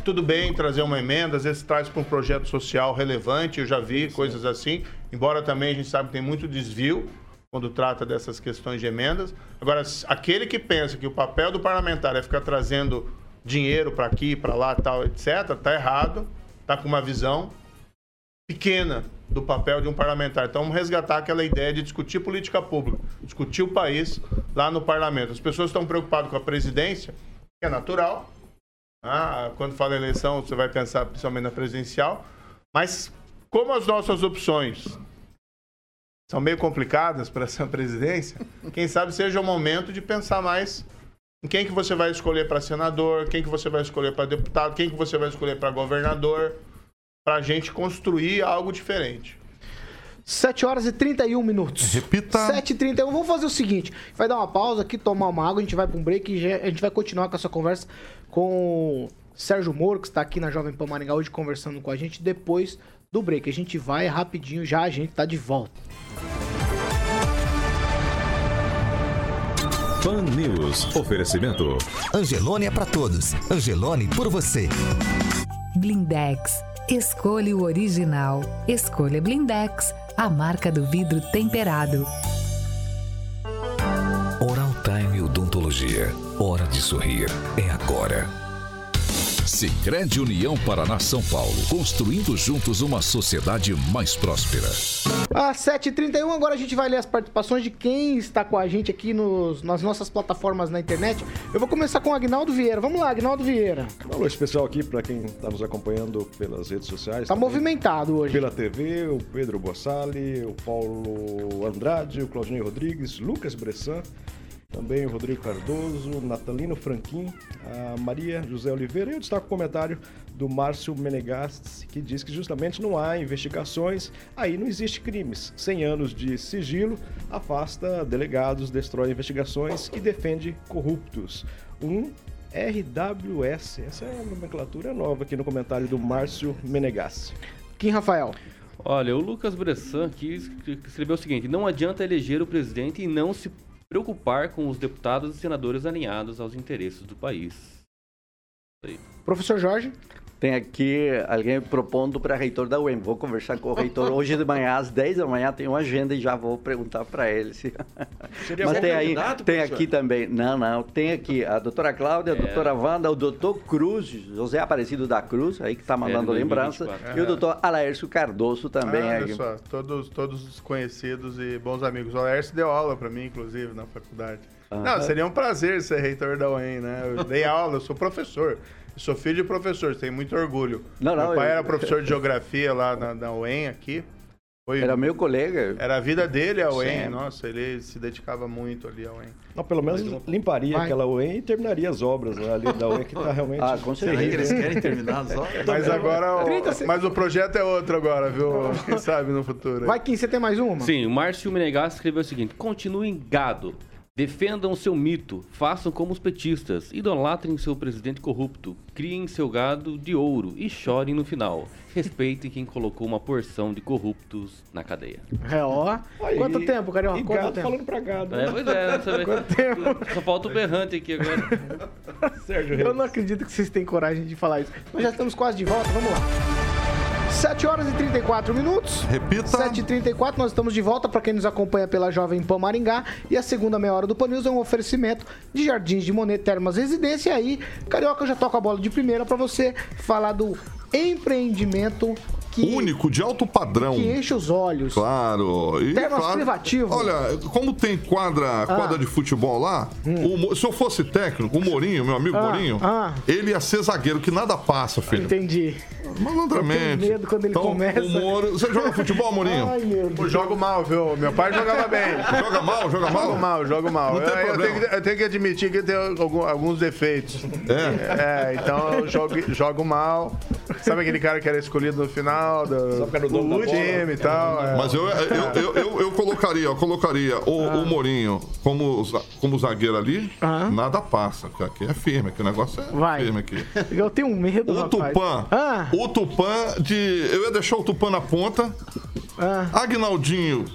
tudo bem trazer uma emenda, às vezes traz para um projeto social relevante, eu já vi coisas assim, embora também a gente sabe que tem muito desvio quando trata dessas questões de emendas. Agora, aquele que pensa que o papel do parlamentar é ficar trazendo dinheiro para aqui, para lá, tal, etc., tá errado, tá com uma visão pequena do papel de um parlamentar. Então, vamos resgatar aquela ideia de discutir política pública, discutir o país lá no parlamento. As pessoas estão preocupadas com a presidência, que é natural. Ah, quando fala eleição, você vai pensar principalmente na presidencial. Mas, como as nossas opções são meio complicadas para essa presidência, quem sabe seja o momento de pensar mais em quem que você vai escolher para senador, quem que você vai escolher para deputado, quem que você vai escolher para governador, para a gente construir algo diferente. 7 horas e 31 minutos. Repita. 7 e 31 Vamos fazer o seguinte: vai dar uma pausa aqui, tomar uma água, a gente vai para um break e já- a gente vai continuar com essa conversa com o Sérgio Moro, que está aqui na Jovem Pan Maringá hoje conversando com a gente depois do break. A gente vai rapidinho, já a gente tá de volta. Pan News. Oferecimento. Angelone é pra todos. Angelone por você. Blindex. Escolha o original. Escolha Blindex, a marca do vidro temperado. Oral Time Odontologia. Hora de sorrir. É agora. Sicredi União Paraná São Paulo. Construindo juntos uma sociedade mais próspera. Às 7h31, agora a gente vai ler as participações de quem está com a gente aqui nos, nas nossas plataformas na internet. Eu vou começar com o Agnaldo Vieira. Vamos lá, Agnaldo Vieira. Um alô especial aqui para quem está nos acompanhando pelas redes sociais. Tá também. movimentado hoje. Pela TV, o Pedro Bossali, o Paulo Andrade, o Claudinei Rodrigues, Lucas Bressan, também o Rodrigo Cardoso, Natalino Franquim, a Maria José Oliveira e eu destaco o comentário do Márcio Menegastes, que diz que justamente não há investigações, aí não existe crimes. 100 anos de sigilo afasta delegados, destrói investigações e defende corruptos. Um RWS, essa é a nomenclatura nova aqui no comentário do Márcio Menegassi. Kim Rafael. Olha, o Lucas Bressan aqui es- escreveu o seguinte: não adianta eleger o presidente e não se preocupar com os deputados e senadores alinhados aos interesses do país. Professor Jorge. Tem aqui alguém propondo para reitor da UEM. Vou conversar com o reitor hoje de manhã, às 10 da manhã, tem uma agenda e já vou perguntar para ele. Se... Seria Mas bom tem aí, candidato, tem aqui também, não, não, tem aqui a doutora Cláudia, a É. doutora Wanda, o doutor Cruz, José Aparecido da Cruz, aí que está mandando É, lembrança, 2024. e o doutor Alaércio Cardoso também. Ah, aqui. olha só, todos, todos conhecidos e bons amigos. O Laércio deu aula para mim, inclusive, na faculdade. Não, seria um prazer ser reitor da UEM, né? Eu dei aula, eu sou professor. Eu sou filho de professor, tenho muito orgulho. Não, não, meu pai eu- era professor de geografia lá na, na UEM aqui. Foi, Era meu colega. Era a vida dele, a UEM. Sim. Nossa, ele se dedicava muito ali à UEM. Não, pelo menos limparia Vai. aquela UEM e terminaria as obras ali da UEM que tá realmente. Ah, com certeza. Será que eles querem terminar as obras? Mas agora. o- 30 segundos. mas o projeto é outro agora, viu? Quem sabe no futuro. Vai, Kim, você tem mais uma? Sim, o Márcio Menegas escreveu o seguinte: continuem gado. Defendam seu mito, façam como os petistas, idolatrem seu presidente corrupto, criem seu gado de ouro e chorem no final. Respeitem quem colocou uma porção de corruptos na cadeia. É, ó. Aí, Quanto tempo, Carioca? E Quanto gado tempo? falando pra gado. É, pois é, você vê. Quanto tempo? Só falta o berrante aqui agora. Sérgio Eu Reis. não acredito que vocês têm coragem de falar isso. Nós já estamos quase de volta, vamos lá. 7 horas e 34 minutos. Repita. 7h34, nós estamos de volta para quem nos acompanha pela Jovem Pan Maringá. E a segunda meia hora do Pan News é um oferecimento de Jardins de Monet Termas Residência. E aí, Carioca, eu já toco a bola de primeira para você falar do empreendimento que, Único, de alto padrão. que enche os olhos. Claro. E, Termas claro, privativo. Olha, como tem quadra, quadra de futebol lá, o Mo- se eu fosse técnico, o Morinho, meu amigo Hum. Ah, Morinho, ah. ele ia ser zagueiro, que nada passa, filho. Entendi. Malandramente. Eu tenho medo quando ele então, começa. O Moro... Você joga futebol, Morinho? Ai, meu Eu Deus. jogo mal, viu? Meu pai jogava bem. Joga mal, joga mal? Jogo mal, jogo mal. Não tem eu, eu problema. tenho que, eu tenho que admitir que tem alguns defeitos. É. É, então eu jogo, jogo mal. Sabe aquele cara que era escolhido no final do, dono do bola. time e tal? é. Mas eu, eu, eu, eu, eu colocaria, eu colocaria o, o Morinho como, como zagueiro ali, Ah. nada passa. porque Aqui é firme, aqui o negócio é Vai. firme aqui. Eu tenho um medo, O. Tupã, Ah, o Tupã de. Eu ia deixar o Tupã na ponta. ah. Agnaldinho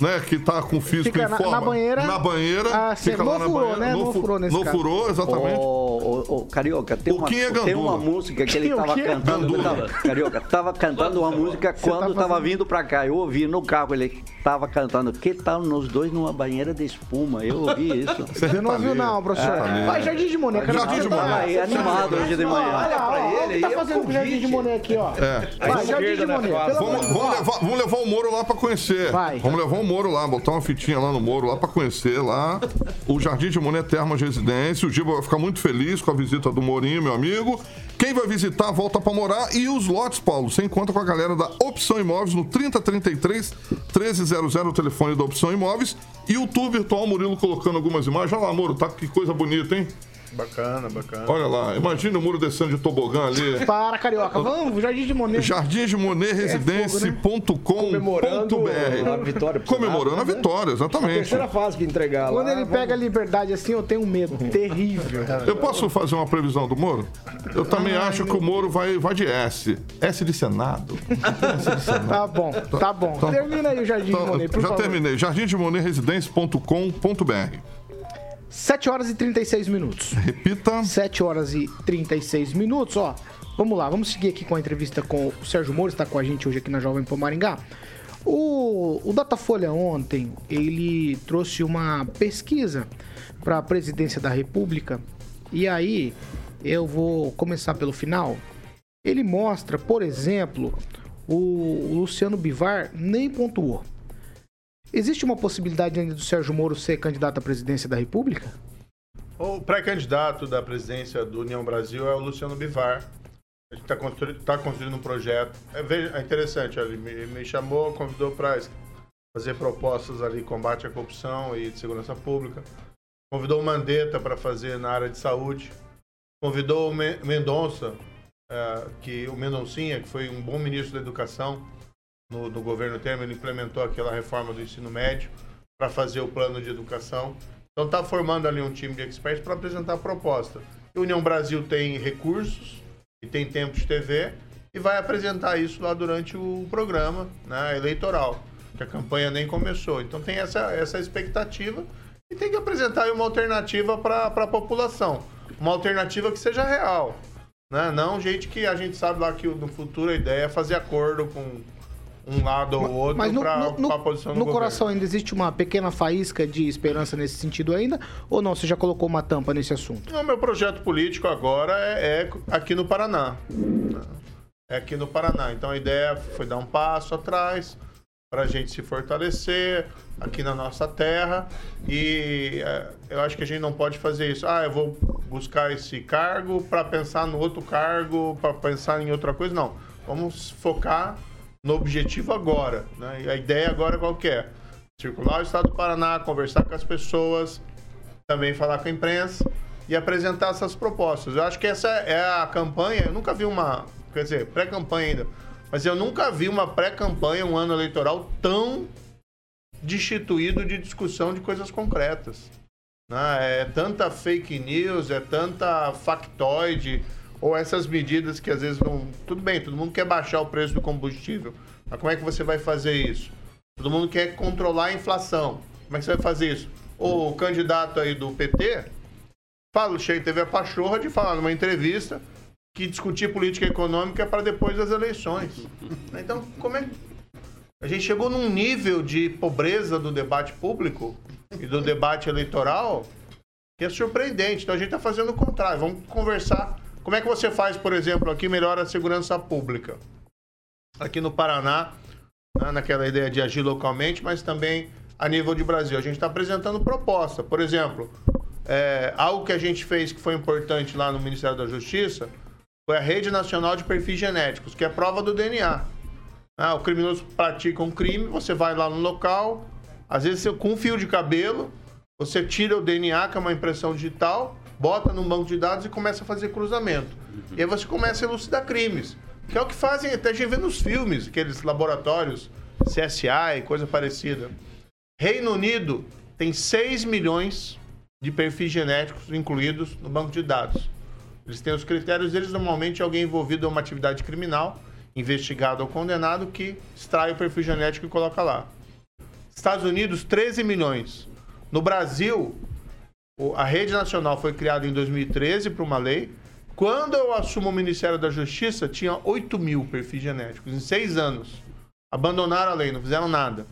né, que tá com físico Fica em na- forma. na banheira. Na banheira. Ah, fica não lá na furou, banheira. né? Não fu- furou nesse Não caso. furou, exatamente. Ô, ô, ô, Carioca, tem O uma, é tem uma música que ele o quê? cantando. Tava, Carioca, tava cantando uma música tá quando estava fazendo- vindo pra cá. Eu ouvi no carro, ele estava cantando Que tal nós dois numa banheira de espuma? Eu ouvi isso. Você não ouviu, não, professor. Vai, Jardim de Monet. Jardim de tá- Aí, animado hoje de manhã. Olha, o que tá fazendo com o Jardim de Monet aqui, ó. Vai, Jardim de Monet, Vamos, levar, vamos levar o Moro lá pra conhecer. Vai. Vamos levar o Moro lá, botar uma fitinha lá no Moro lá pra conhecer lá o Jardim de Monet Termas Residência. O Giba vai ficar muito feliz com a visita do Morinho, meu amigo. Quem vai visitar, volta pra morar. E os lotes, Paulo, você encontra com a galera da Opção Imóveis no 3033 1300, o telefone da Opção Imóveis. E o tour virtual Murilo colocando algumas imagens. Olha lá, Moro, tá que coisa bonita, hein? Bacana, bacana. Olha lá, imagina o Muro descendo de tobogã ali. Para, carioca. Vamos, Jardim de Monet. Jardim de Monet Comemorando a vitória Comemorando a Senado, né? vitória, exatamente. Terceira fase que entregar Quando lá. ele pega a liberdade assim, eu tenho um medo terrível. Eu posso fazer uma previsão do Moro? Eu também acho que o Moro vai, vai de S. S de Senado. S de Senado. Tá bom, tá bom. Termina aí o Jardim de Então, Monet, por já favor. terminei. Jardim de Monet Residência.com.br. 7 horas e 36 minutos. Repita. 7 horas e 36 minutos, ó. Vamos lá, vamos seguir aqui com a entrevista com o Sérgio Moro, está com a gente hoje aqui na Jovem Pan Maringá. O, o Datafolha ontem, ele trouxe uma pesquisa para a presidência da República. E aí, eu vou começar pelo final. Ele mostra, por exemplo, o, o Luciano Bivar nem pontuou. Existe uma possibilidade ainda do Sérgio Moro ser candidato à presidência da República? O pré-candidato da presidência do União Brasil é o Luciano Bivar. A gente está construindo, tá construindo um projeto. É, é interessante, ele me, me chamou, convidou para fazer propostas ali, combate à corrupção e de segurança pública. Convidou o Mandetta para fazer na área de saúde. Convidou o Me- Mendonça, eh, que o Mendoncinha, que foi um bom ministro da educação no, no governo Temer, ele implementou aquela reforma do ensino médio para fazer o plano de educação. Então está formando ali um time de experts para apresentar a proposta. A União Brasil tem recursos e tem tempo de TV e vai apresentar isso lá durante o programa né, eleitoral, que a campanha nem começou. Então tem essa, essa expectativa e tem que apresentar uma alternativa para a população. Uma alternativa que seja real. Né? Não gente que a gente sabe lá que no futuro a ideia é fazer acordo com um lado ou outro Mas no, para no- no- a posição no governo. coração ainda existe uma pequena faísca de esperança nesse sentido ainda? Ou não? Você já colocou uma tampa nesse assunto? O meu projeto político agora é, é aqui no Paraná. É aqui no Paraná. Então a ideia foi dar um passo atrás para a gente se fortalecer aqui na nossa terra. E é, eu acho que a gente não pode fazer isso. Ah, eu vou buscar esse cargo para pensar no outro cargo, para pensar em outra coisa. Não. Vamos focar no objetivo agora. Né? E a ideia agora qual que é? Circular o estado do Paraná, conversar com as pessoas, também falar com a imprensa e apresentar essas propostas. Eu acho que essa é a campanha. Eu nunca vi uma, quer dizer, pré-campanha ainda, mas eu nunca vi uma pré-campanha, um ano eleitoral tão destituído de discussão de coisas concretas. né? É tanta fake news, é tanta factoide, ou essas medidas que às vezes não. Tudo bem, todo mundo quer baixar o preço do combustível, mas como é que você vai fazer isso? Todo mundo quer controlar a inflação. Como é que você vai fazer isso? O candidato aí do PT fala, chega, teve a pachorra de falar numa entrevista que discutir política econômica é para depois das eleições. Então, como é a gente chegou num nível de pobreza do debate público e do debate eleitoral que é surpreendente. Então a gente está fazendo o contrário. Vamos conversar. Como é que você faz, por exemplo, aqui melhora a segurança pública? Aqui no Paraná, né, naquela ideia de agir localmente, mas também a nível de Brasil. A gente está apresentando proposta. Por exemplo, é, algo que a gente fez que foi importante lá no Ministério da Justiça foi a Rede Nacional de Perfis Genéticos, que é prova do DNA. Ah, o criminoso pratica um crime, você vai lá no local, às vezes com um fio de cabelo, você tira o DNA, que é uma impressão digital, bota num banco de dados e começa a fazer cruzamento. E aí você começa a elucidar crimes. Que é o que fazem até a gente vê nos filmes, aqueles laboratórios CSI e coisa parecida. Reino Unido tem 6 milhões de perfis genéticos incluídos no banco de dados. Eles têm os critérios deles, normalmente alguém envolvido em uma atividade criminal, investigado ou condenado, que extrai o perfil genético e coloca lá. Estados Unidos, 13 milhões. No Brasil, a rede nacional foi criada em 2013 por uma lei. Quando eu assumo o Ministério da Justiça, tinha 8 mil perfis genéticos em seis anos. Abandonaram a lei, não fizeram nada.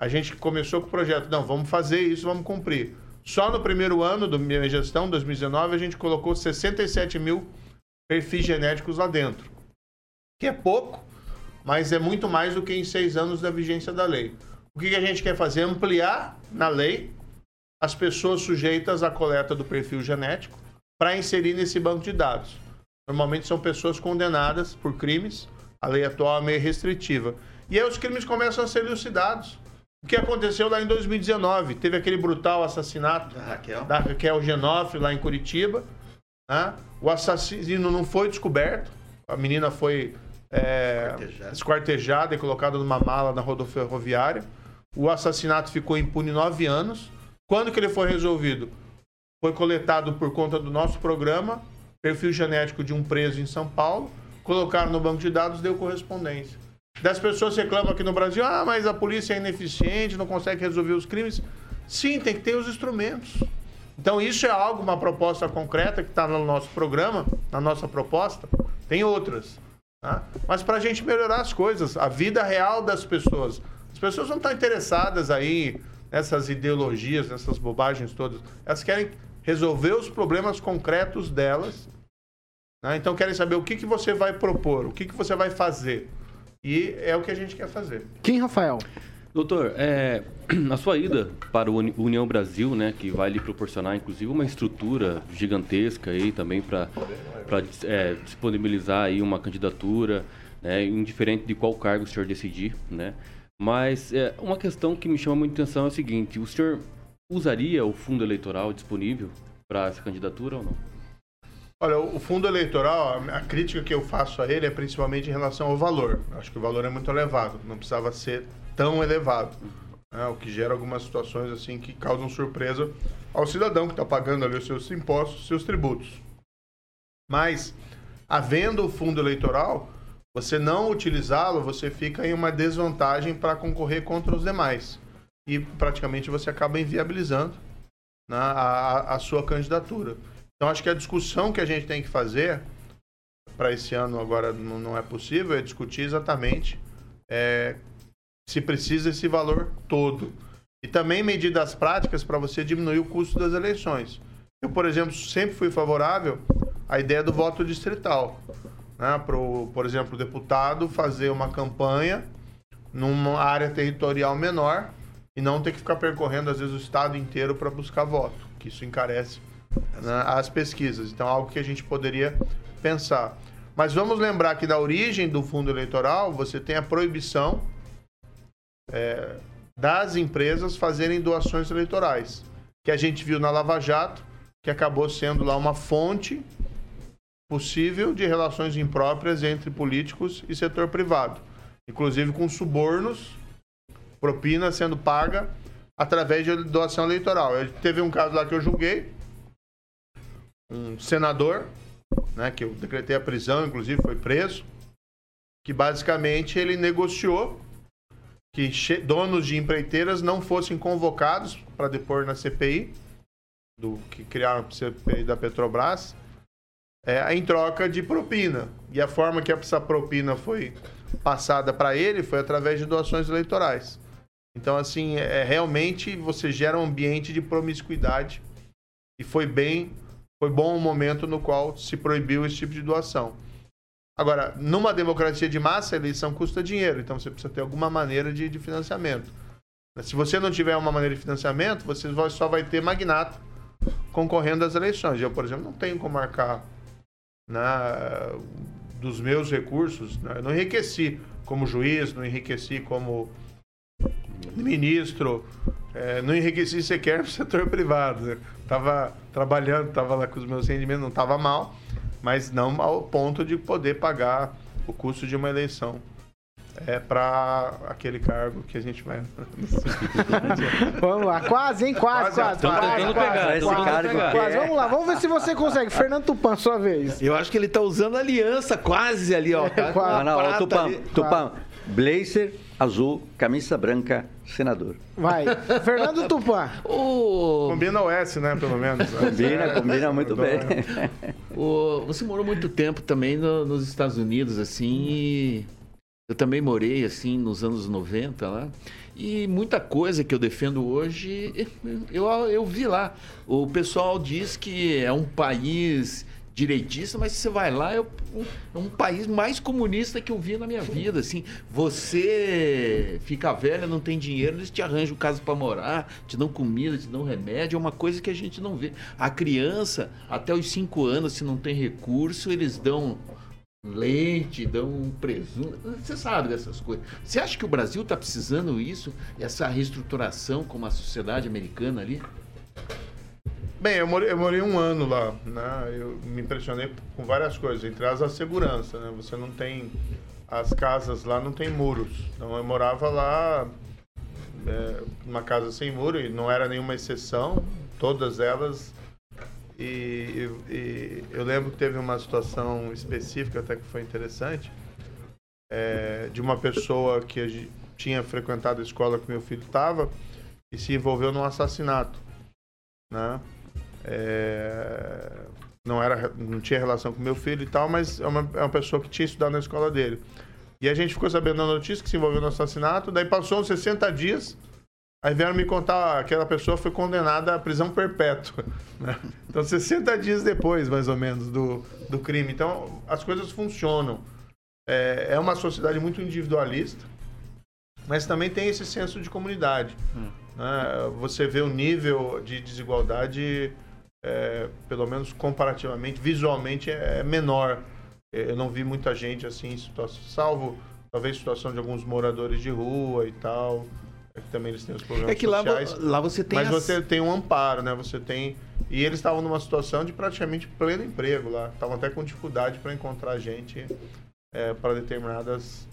A gente começou com o projeto, não, vamos fazer isso, vamos cumprir. Só no primeiro ano da minha gestão, 2019, a gente colocou 67 mil perfis genéticos lá dentro. Que é pouco, mas é muito mais do que em seis anos da vigência da lei. O que a gente quer fazer? Ampliar na lei as pessoas sujeitas à coleta do perfil genético para inserir nesse banco de dados. Normalmente são pessoas condenadas por crimes, a lei atual é meio restritiva. E aí os crimes começam a ser elucidados. O que aconteceu lá em 2019? Teve aquele brutal assassinato Da Raquel. da Raquel Genofre lá em Curitiba. né? O assassino não foi descoberto. A menina foi é, Esquartejada. esquartejada e colocada numa mala na rodoviária. O assassinato ficou impune nove anos. Quando que ele foi resolvido? Foi coletado por conta do nosso programa, perfil genético de um preso em São Paulo, colocaram no banco de dados, deu correspondência. Das pessoas reclamam aqui no Brasil, ah, mas a polícia é ineficiente, não consegue resolver os crimes. Sim, tem que ter os instrumentos. Então isso é algo, uma proposta concreta que está no nosso programa, na nossa proposta. Tem outras. tá? Mas para a gente melhorar as coisas, a vida real das pessoas. As pessoas não estão interessadas aí nessas ideologias, nessas bobagens todas. Elas querem resolver os problemas concretos delas. né? Então querem saber o que, que você vai propor, o que, que você vai fazer. E é o que a gente quer fazer. Quem, Rafael? Doutor, é, a sua ida para o Uni- União Brasil, né, que vai lhe proporcionar, inclusive, uma estrutura gigantesca aí também para é, disponibilizar aí uma candidatura, né, indiferente de qual cargo o senhor decidir, né? Mas é, uma questão que me chama muita atenção é o seguinte: o senhor usaria o fundo eleitoral disponível para essa candidatura ou não? Olha, o fundo eleitoral, a a crítica que eu faço a ele é principalmente em relação ao valor. Acho que o valor é muito elevado, não precisava ser tão elevado. né? O que gera algumas situações assim que causam surpresa ao cidadão que está pagando ali os seus impostos, seus tributos. Mas, havendo o fundo eleitoral, você não utilizá-lo, você fica em uma desvantagem para concorrer contra os demais. E praticamente você acaba inviabilizando né, a, a- sua candidatura. Então, acho que a discussão que a gente tem que fazer para esse ano agora não não é possível é discutir exatamente é, se precisa esse valor todo. E também medidas práticas para você diminuir o custo das eleições. Eu, por exemplo, sempre fui favorável à ideia do voto distrital. Né? Pro, por exemplo, o deputado fazer uma campanha numa área territorial menor e não ter que ficar percorrendo, às vezes, o estado inteiro para buscar voto, que isso encarece né, as pesquisas. Então, algo que a gente poderia pensar. Mas vamos lembrar que na origem do fundo eleitoral, você tem a proibição é, das empresas fazerem doações eleitorais, que a gente viu na Lava Jato, que acabou sendo lá uma fonte possível de relações impróprias entre políticos e setor privado, inclusive com subornos, propina sendo paga através de doação eleitoral. Eu- teve um caso lá que eu julguei, um senador, né, que eu decretei a prisão, inclusive foi preso, que basicamente ele negociou que donos de empreiteiras não fossem convocados para depor na CPI, do que criaram a CPI da Petrobras, é, em troca de propina. E a forma que essa propina foi passada para ele foi através de doações eleitorais. Então, assim, é, realmente você gera um ambiente de promiscuidade e foi bem, foi bom o momento no qual se proibiu esse tipo de doação. Agora, numa democracia de massa, a eleição custa dinheiro, então você precisa ter alguma maneira de, de financiamento. Se você não tiver uma maneira de financiamento, você só vai ter magnata concorrendo às eleições. Eu, por exemplo, não tenho como marcar né, dos meus recursos. né? Não enriqueci como juiz, não enriqueci como ministro, eh, não enriqueci sequer no setor privado. né? Tava trabalhando, tava lá com os meus rendimentos, não tava mal, mas não ao ponto de poder pagar o custo de uma eleição. É para aquele cargo que a gente vai. Vamos lá, quase, hein? Quase, quase. Tamo quase, tentando quase, pegar, quase, cargo quase. é- Vamos lá, vamos ver se você consegue. Fernando Tupan, sua vez. Eu acho que ele tá usando aliança quase ali, ó. Tá Quase. Ah, não, prata Tupã, ali. Tupã, Blazer azul, camisa branca, senador. Vai. Fernando Tupã. O... Combina o S, né, pelo menos. combina, combina muito bem. o... Você morou muito tempo também no, nos Estados Unidos, assim, e eu também morei, assim, nos anos 90 lá. E muita coisa que eu defendo hoje, eu, eu vi lá. O pessoal diz que é um país direitista, mas você vai lá, é um, é um, país mais comunista que eu vi na minha vida. Assim, você fica velha, não tem dinheiro, eles te arranjam casa para morar, te dão comida, te dão remédio, é uma coisa que a gente não vê. A criança, até os cinco anos, se não tem recurso, eles dão leite, dão um presunto. Você sabe dessas coisas. Você acha que o Brasil está precisando isso, essa reestruturação como a sociedade americana ali? Bem, eu morei, eu morei, um ano lá, né? Eu me impressionei com várias coisas, entre elas a segurança, né? Você não tem... As casas lá não tem muros. Então eu morava lá é, uma casa sem muro e não era nenhuma exceção. Todas elas e, e, e, eu lembro que teve uma situação específica até que foi interessante é, de uma pessoa que tinha frequentado a escola que meu filho estava e se envolveu num assassinato, né? É, não era, não tinha relação com meu filho e tal, mas é uma, é uma pessoa que tinha estudado na escola dele. E a gente ficou sabendo da notícia que se envolveu no assassinato, daí passou uns 60 dias, aí vieram me contar, aquela pessoa foi condenada à prisão perpétua. Né? Então, 60 dias depois, mais ou menos, do, do crime. Então, as coisas funcionam. É, é uma sociedade muito individualista, mas também tem esse senso de comunidade. Hum. Né? Você vê o nível de desigualdade é, pelo menos comparativamente, visualmente é menor. Eu não vi muita gente assim, situação, salvo talvez situação de alguns moradores de rua e tal. É que também eles têm os problemas é que sociais. Lá, lá você tem Mas as... você tem um amparo, né? Você tem e eles estavam numa situação de praticamente pleno emprego lá. Estavam até com dificuldade para encontrar gente é, para determinadas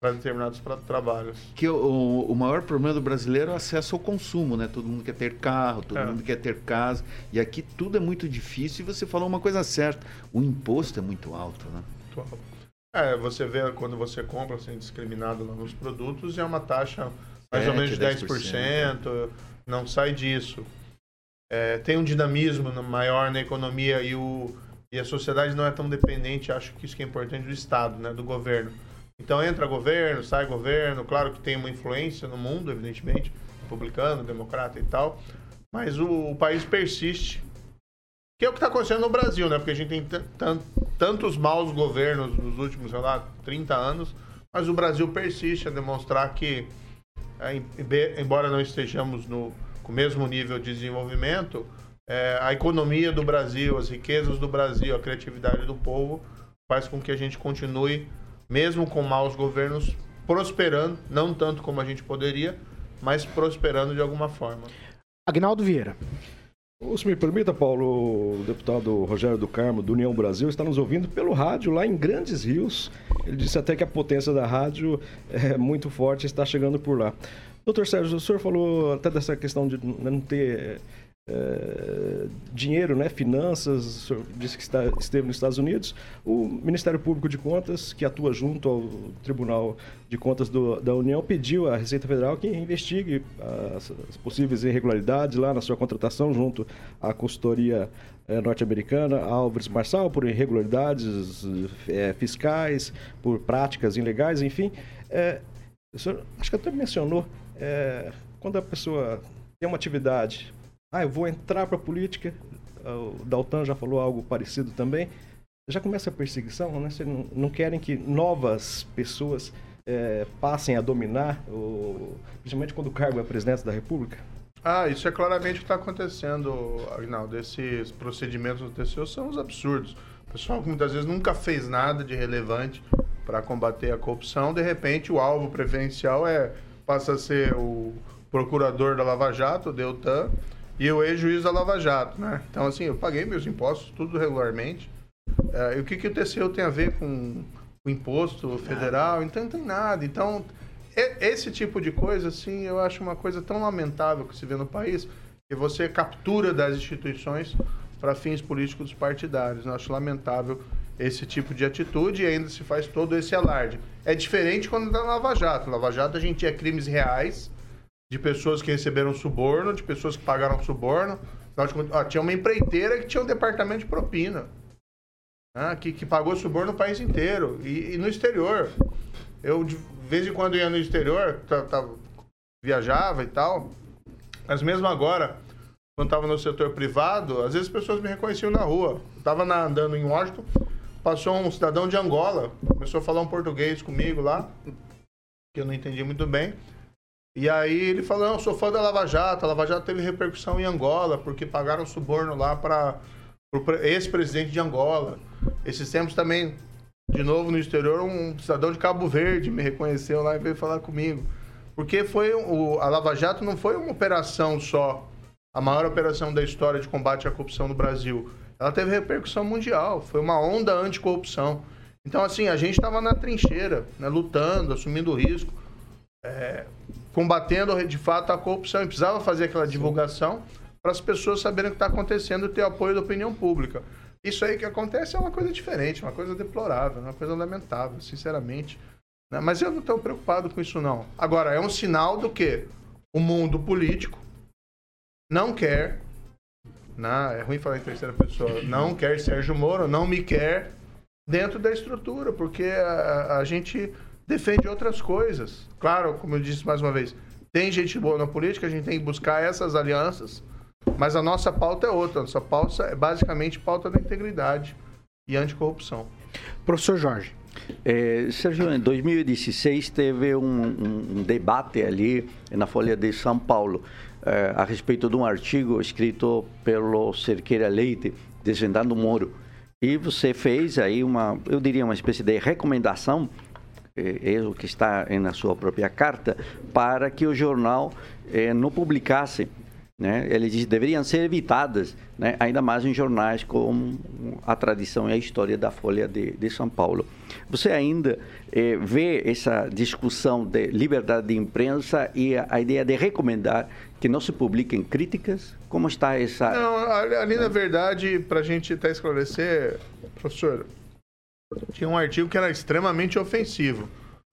para determinados trabalhos. Que o, o maior problema do brasileiro é o acesso ao consumo, né? Todo mundo quer ter carro, todo é. mundo quer ter casa. E aqui tudo é muito difícil e você falou uma coisa certa. O imposto é muito alto, né? Muito alto. É, você vê quando você compra assim, discriminado nos produtos, é uma taxa mais ou menos de 10%, 10% não sai disso. É, tem um dinamismo maior na economia e, o, e a sociedade não é tão dependente, acho que isso que é importante, do Estado, né, do governo. Então entra governo, sai governo, claro que tem uma influência no mundo, evidentemente, republicano, democrata e tal, mas o, o país persiste. Que é o que está acontecendo no Brasil, né? Porque a gente tem tantos maus governos nos últimos, sei lá, 30 anos, mas o Brasil persiste a demonstrar que, embora não estejamos no, com o mesmo nível de desenvolvimento, é, a economia do Brasil, as riquezas do Brasil, a criatividade do povo faz com que a gente continue mesmo com maus governos, prosperando, não tanto como a gente poderia, mas prosperando de alguma forma. Agnaldo Vieira. Se me permita, Paulo, o deputado Rogério do Carmo, do União Brasil, está nos ouvindo pelo rádio lá em Grandes Rios. Ele disse até que a potência da rádio é muito forte e está chegando por lá. Doutor Sérgio, o senhor falou até dessa questão de não ter é, dinheiro, né, finanças, disse que está, esteve nos Estados Unidos. O Ministério Público de Contas, que atua junto ao Tribunal de Contas do, da União, pediu à Receita Federal que investigue as, as, possíveis irregularidades lá na sua contratação junto à consultoria é, norte-americana, Álvares Marçal, por irregularidades é, fiscais, por práticas ilegais, enfim. o senhor, acho que até mencionou, quando a pessoa tem uma atividade ah, eu vou entrar para a política. O Daltan já falou algo parecido também. Já começa a perseguição, né? Vocês não, querem que novas pessoas é, passem a dominar, o, principalmente quando o cargo é presidente da República? Ah, isso é claramente o que está acontecendo, Agnaldo. Esses procedimentos do TCU são os absurdos. O pessoal muitas vezes nunca fez nada de relevante para combater a corrupção, de repente o alvo preferencial é passa a ser o procurador da Lava Jato, o Deltan, e eu ex-juiz da Lava Jato, né? Então, assim, eu paguei meus impostos, tudo regularmente. É, e o que, que o TCU tem a ver com o imposto federal? Então, não tem nada. Então, esse tipo de coisa, assim, eu acho uma coisa tão lamentável que se vê no país, que você captura das instituições para fins políticos partidários. Eu acho lamentável esse tipo de atitude e ainda se faz todo esse alarde. É diferente quando dá Lava Jato. Lava Jato a gente tinha crimes reais de pessoas que receberam suborno, de pessoas que pagaram suborno. Tinha uma empreiteira que tinha um departamento de propina. Né, que, que pagou suborno no país inteiro e, e, no exterior. Eu, de vez em quando, ia no exterior, viajava e tal, mas mesmo agora, quando estava no setor privado, às vezes as pessoas me reconheciam na rua. Estava andando em Washington, passou um cidadão de Angola, começou a falar um português comigo lá, que eu não entendi muito bem. E aí ele falou, não, sou fã da Lava Jato, a Lava Jato teve repercussão em Angola, porque pagaram suborno lá para o ex-presidente de Angola. Esses tempos também, de novo no exterior, um cidadão de Cabo Verde me reconheceu lá e veio falar comigo. Porque foi o, a Lava Jato não foi uma operação só, a maior operação da história de combate à corrupção no Brasil. Ela teve repercussão mundial, foi uma onda anticorrupção. Então, assim, a gente estava na trincheira, né, lutando, assumindo risco, é, combatendo de fato a corrupção. E precisava fazer aquela divulgação para as pessoas saberem o que está acontecendo e ter apoio da opinião pública. Isso aí que acontece é uma coisa diferente, uma coisa deplorável, uma coisa lamentável, sinceramente. Né? Mas eu não estou preocupado com isso, não. Agora, é um sinal do que o mundo político não quer, né? é ruim falar em terceira pessoa, não quer Sérgio Moro, não me quer dentro da estrutura, porque a, a gente defende outras coisas. Claro, como eu disse mais uma vez, tem gente boa na política, a gente tem que buscar essas alianças, mas a nossa pauta é outra. A nossa pauta é basicamente pauta da integridade e anticorrupção. Professor Jorge. É, Sérgio, em 2016 teve um, um, debate ali na Folha de São Paulo é, a respeito de um artigo escrito pelo Cerqueira Leite, desvendando o Moro. E você fez aí uma, eu diria, uma espécie de recomendação, é, é o que está na sua própria carta, para que o jornal é, não publicasse né? Ele diz que deveriam ser evitadas, né? ainda mais em jornais como a tradição e a história da Folha de, de São Paulo. Você ainda eh, vê essa discussão de liberdade de imprensa e a, a, ideia de recomendar que não se publiquem críticas? Como está essa... Não, ali na verdade, para a gente até esclarecer, professor, tinha um artigo que era extremamente ofensivo,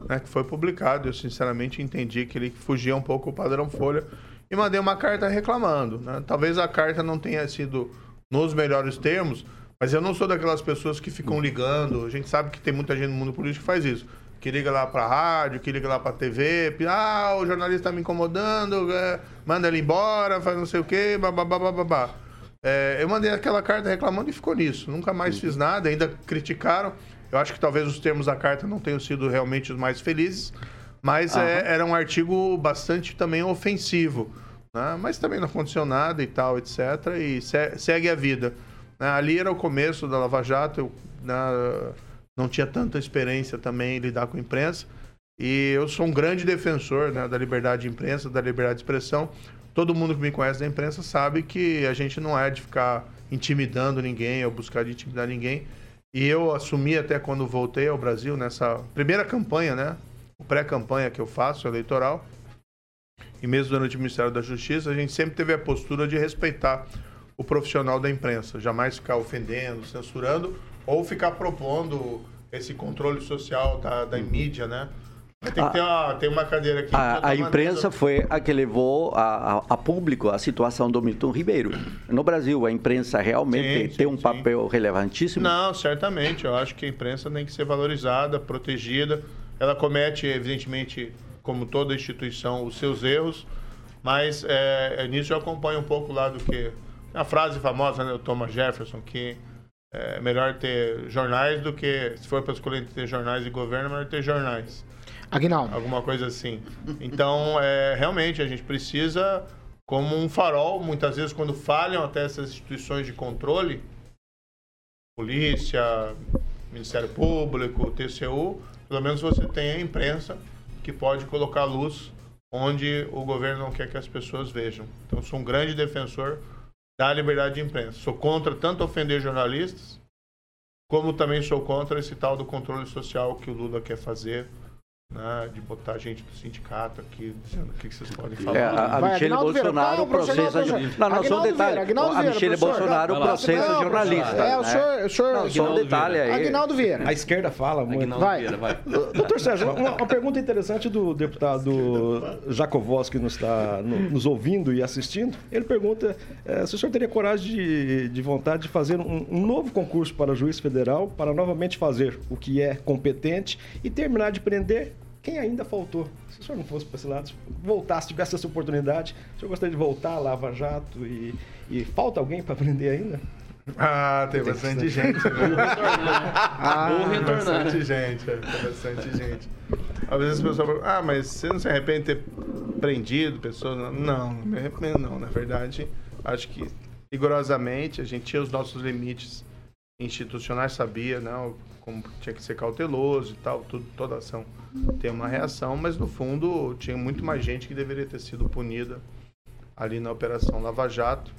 né, que foi publicado. Eu sinceramente entendi que ele fugia um pouco do padrão Folha e mandei uma carta reclamando. Né? Talvez a carta não tenha sido nos melhores termos, mas eu não sou daquelas pessoas que ficam ligando. A gente sabe que tem muita gente no mundo político que faz isso. Que liga lá pra rádio, que liga lá pra TV, ah, o jornalista tá me incomodando, é, manda ele embora, faz não sei o quê, babá. É, eu mandei aquela carta reclamando e ficou nisso. Nunca mais fiz nada, ainda criticaram. Eu acho que talvez os termos da carta não tenham sido realmente os mais felizes, mas é, era um artigo bastante também ofensivo né? mas também não aconteceu nada e tal, etc. E se segue a vida. Né? Ali era o começo da Lava Jato, eu né, não tinha tanta experiência também em lidar com a imprensa. E eu sou um grande defensor né, da liberdade de imprensa, da liberdade de expressão. Todo mundo que me conhece da imprensa sabe que a gente não é de ficar intimidando ninguém ou buscar de intimidar ninguém. E eu assumi até quando voltei ao Brasil, nessa primeira campanha, né? Pré-campanha que eu faço, eleitoral, e mesmo durante o Ministério da Justiça, a gente sempre teve a postura de respeitar o profissional da imprensa, jamais ficar ofendendo, censurando ou ficar propondo esse controle social da, da mídia, né? Tem, uma, tem uma cadeira aqui. A, a imprensa foi a que levou a, a, a, público a situação do Milton Ribeiro. No Brasil, a imprensa realmente sim, sim, tem um sim. papel relevantíssimo? Não, certamente. Eu acho que a imprensa tem que ser valorizada, protegida. Ela comete, evidentemente, como toda instituição, os seus erros, mas é, é, nisso eu acompanho um pouco lá do que. A frase famosa né, do Thomas Jefferson, que é melhor ter jornais do que. Se for para escolher entre ter jornais e governo, é melhor ter jornais. Aguinaldo. Alguma coisa assim. Então, é, realmente, a gente precisa, como um farol, muitas vezes, quando falham até essas instituições de controle, polícia, Ministério Público, TCU, pelo menos você tem a imprensa que pode colocar luz onde o governo não quer que as pessoas vejam. Então, sou um grande defensor da liberdade de imprensa. Sou contra tanto ofender jornalistas, como também sou contra esse tal do controle social que o Lula quer fazer né, de botar gente do sindicato aqui, dizendo o que, que vocês podem falar. É, a, a Michele Bolsonaro é processa. professor? Não, não, só um detalhe. A Michele. Bolsonaro processa jornalista. É, o né? senhor- o senhor- Não, só um detalhe aí. Aguinaldo Vieira. A esquerda fala muito. Aguinaldo Vai. Vieira, vai. Doutor Sérgio, uma, uma pergunta interessante do deputado Jacovós, que nos está no- nos ouvindo e assistindo. Ele pergunta eh, se o senhor teria coragem de, de vontade de fazer um, um novo concurso para juiz federal, para novamente fazer o que é competente e terminar de prender quem ainda faltou. Se o senhor não fosse para esse lado, se voltasse, tivesse essa oportunidade, o senhor gostaria de voltar Lava Jato e, e falta alguém para prender ainda? Ah, tem bastante gente. Né? Ou Tem retornar. bastante gente, é, tem bastante gente. Às vezes as pessoas falam, ah, mas você não se arrepende de ter prendido pessoas? Não, não me arrependo não. Na verdade, acho que rigorosamente a gente tinha os nossos limites institucionais, sabia, não, como tinha que ser cauteloso e tal, tudo, toda ação tem uma reação, mas no fundo tinha muito mais gente que deveria ter sido punida ali na Operação Lava Jato.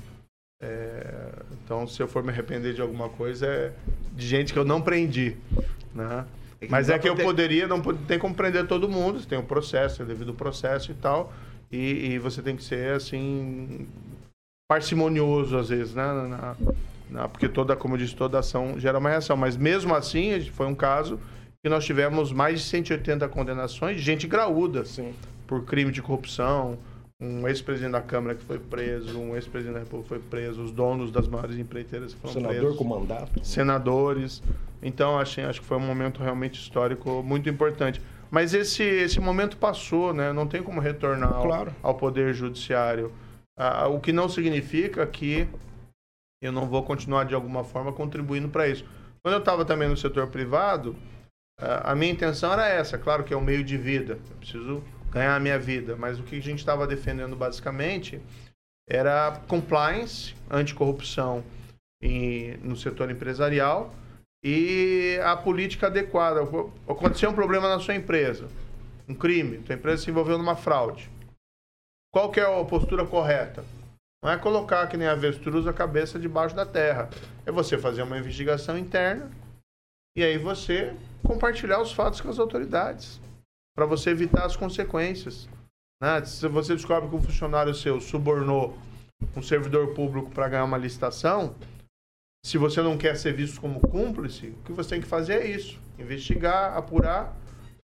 É, então, se eu for me arrepender de alguma coisa, é de gente que eu não prendi, né? É Mas é que eu ter- poderia, não tem como prender todo mundo, tem um processo, tem devido processo e tal, e, e você tem que ser, assim, parcimonioso às vezes, né? Na, na- na- porque toda, como eu disse, toda ação gera uma reação. Mas mesmo assim, foi um caso que nós tivemos mais de 180 condenações de gente graúda por crime de corrupção, um ex-presidente da Câmara que foi preso, um ex-presidente da República foi preso, os donos das maiores empreiteiras que foram Senador presos com mandato. senadores. Então, achei, acho que foi um momento realmente histórico muito importante. Mas esse, esse momento passou, né? Não tem como retornar ao, Claro. ao Poder Judiciário. Ah, o que não significa que eu não vou continuar, de alguma forma, contribuindo para isso. Quando eu estava também no setor privado, a minha intenção era essa. Claro que é um meio de vida. Eu preciso ganhar a minha vida. Mas o que a gente estava defendendo, basicamente, era compliance, anticorrupção em, no setor empresarial e a política adequada. Aconteceu um problema na sua empresa, um crime, sua empresa se envolveu numa fraude. Qual que é a postura correta? Não é colocar que nem avestruz a cabeça debaixo da terra. É você fazer uma investigação interna e aí você compartilhar os fatos com as autoridades para você evitar as consequências. né? Se você descobre que um funcionário seu subornou um servidor público para ganhar uma licitação, se você não quer ser visto como cúmplice, o que você tem que fazer é isso: investigar, apurar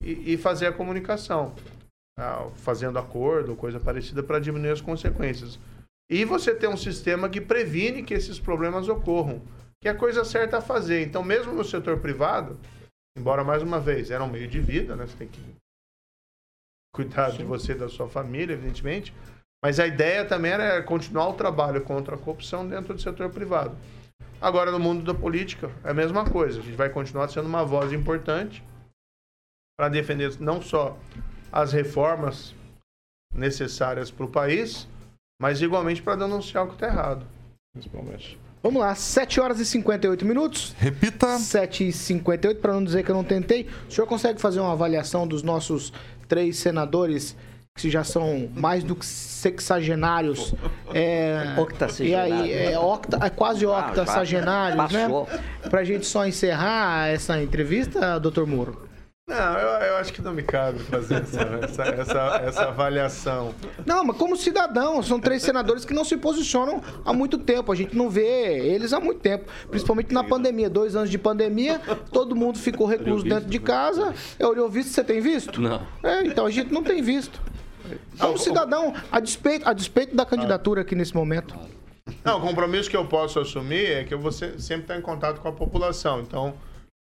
e, e fazer a comunicação, ah, fazendo acordo, coisa parecida, para diminuir as consequências. E você ter um sistema que previne que esses problemas ocorram, que é a coisa certa a fazer. Então, mesmo no setor privado, embora mais uma vez era um meio de vida, né? Você tem que cuidar de você e da sua família, evidentemente. Mas a ideia também era continuar o trabalho contra a corrupção dentro do setor privado. Agora, no mundo da política, é a mesma coisa. A gente vai continuar sendo uma voz importante para defender não só as reformas necessárias para o país, mas igualmente para denunciar o que está errado. Principalmente. Vamos lá, 7 horas e 58 minutos. Repita. 7 e 58, para não dizer que eu não tentei. O senhor consegue fazer uma avaliação dos nossos três senadores, que já são mais do que sexagenários? É, e aí, é, octa, é quase octasagenários, né? Passou. Pra gente só encerrar essa entrevista, doutor Moro. Não, eu, eu acho que não me cabe fazer essa, essa, essa, essa avaliação. Não, mas como cidadão, são três senadores que não se posicionam há muito tempo. A gente não vê eles há muito tempo. Principalmente na pandemia. Dois anos de pandemia, todo mundo ficou recluso dentro de casa. Eu visto, você tem visto? Não. É, então a gente não tem visto. Como cidadão, a despeito, a despeito da candidatura aqui nesse momento. Não, o compromisso que eu posso assumir é que eu vou sempre estar em contato com a população. Então,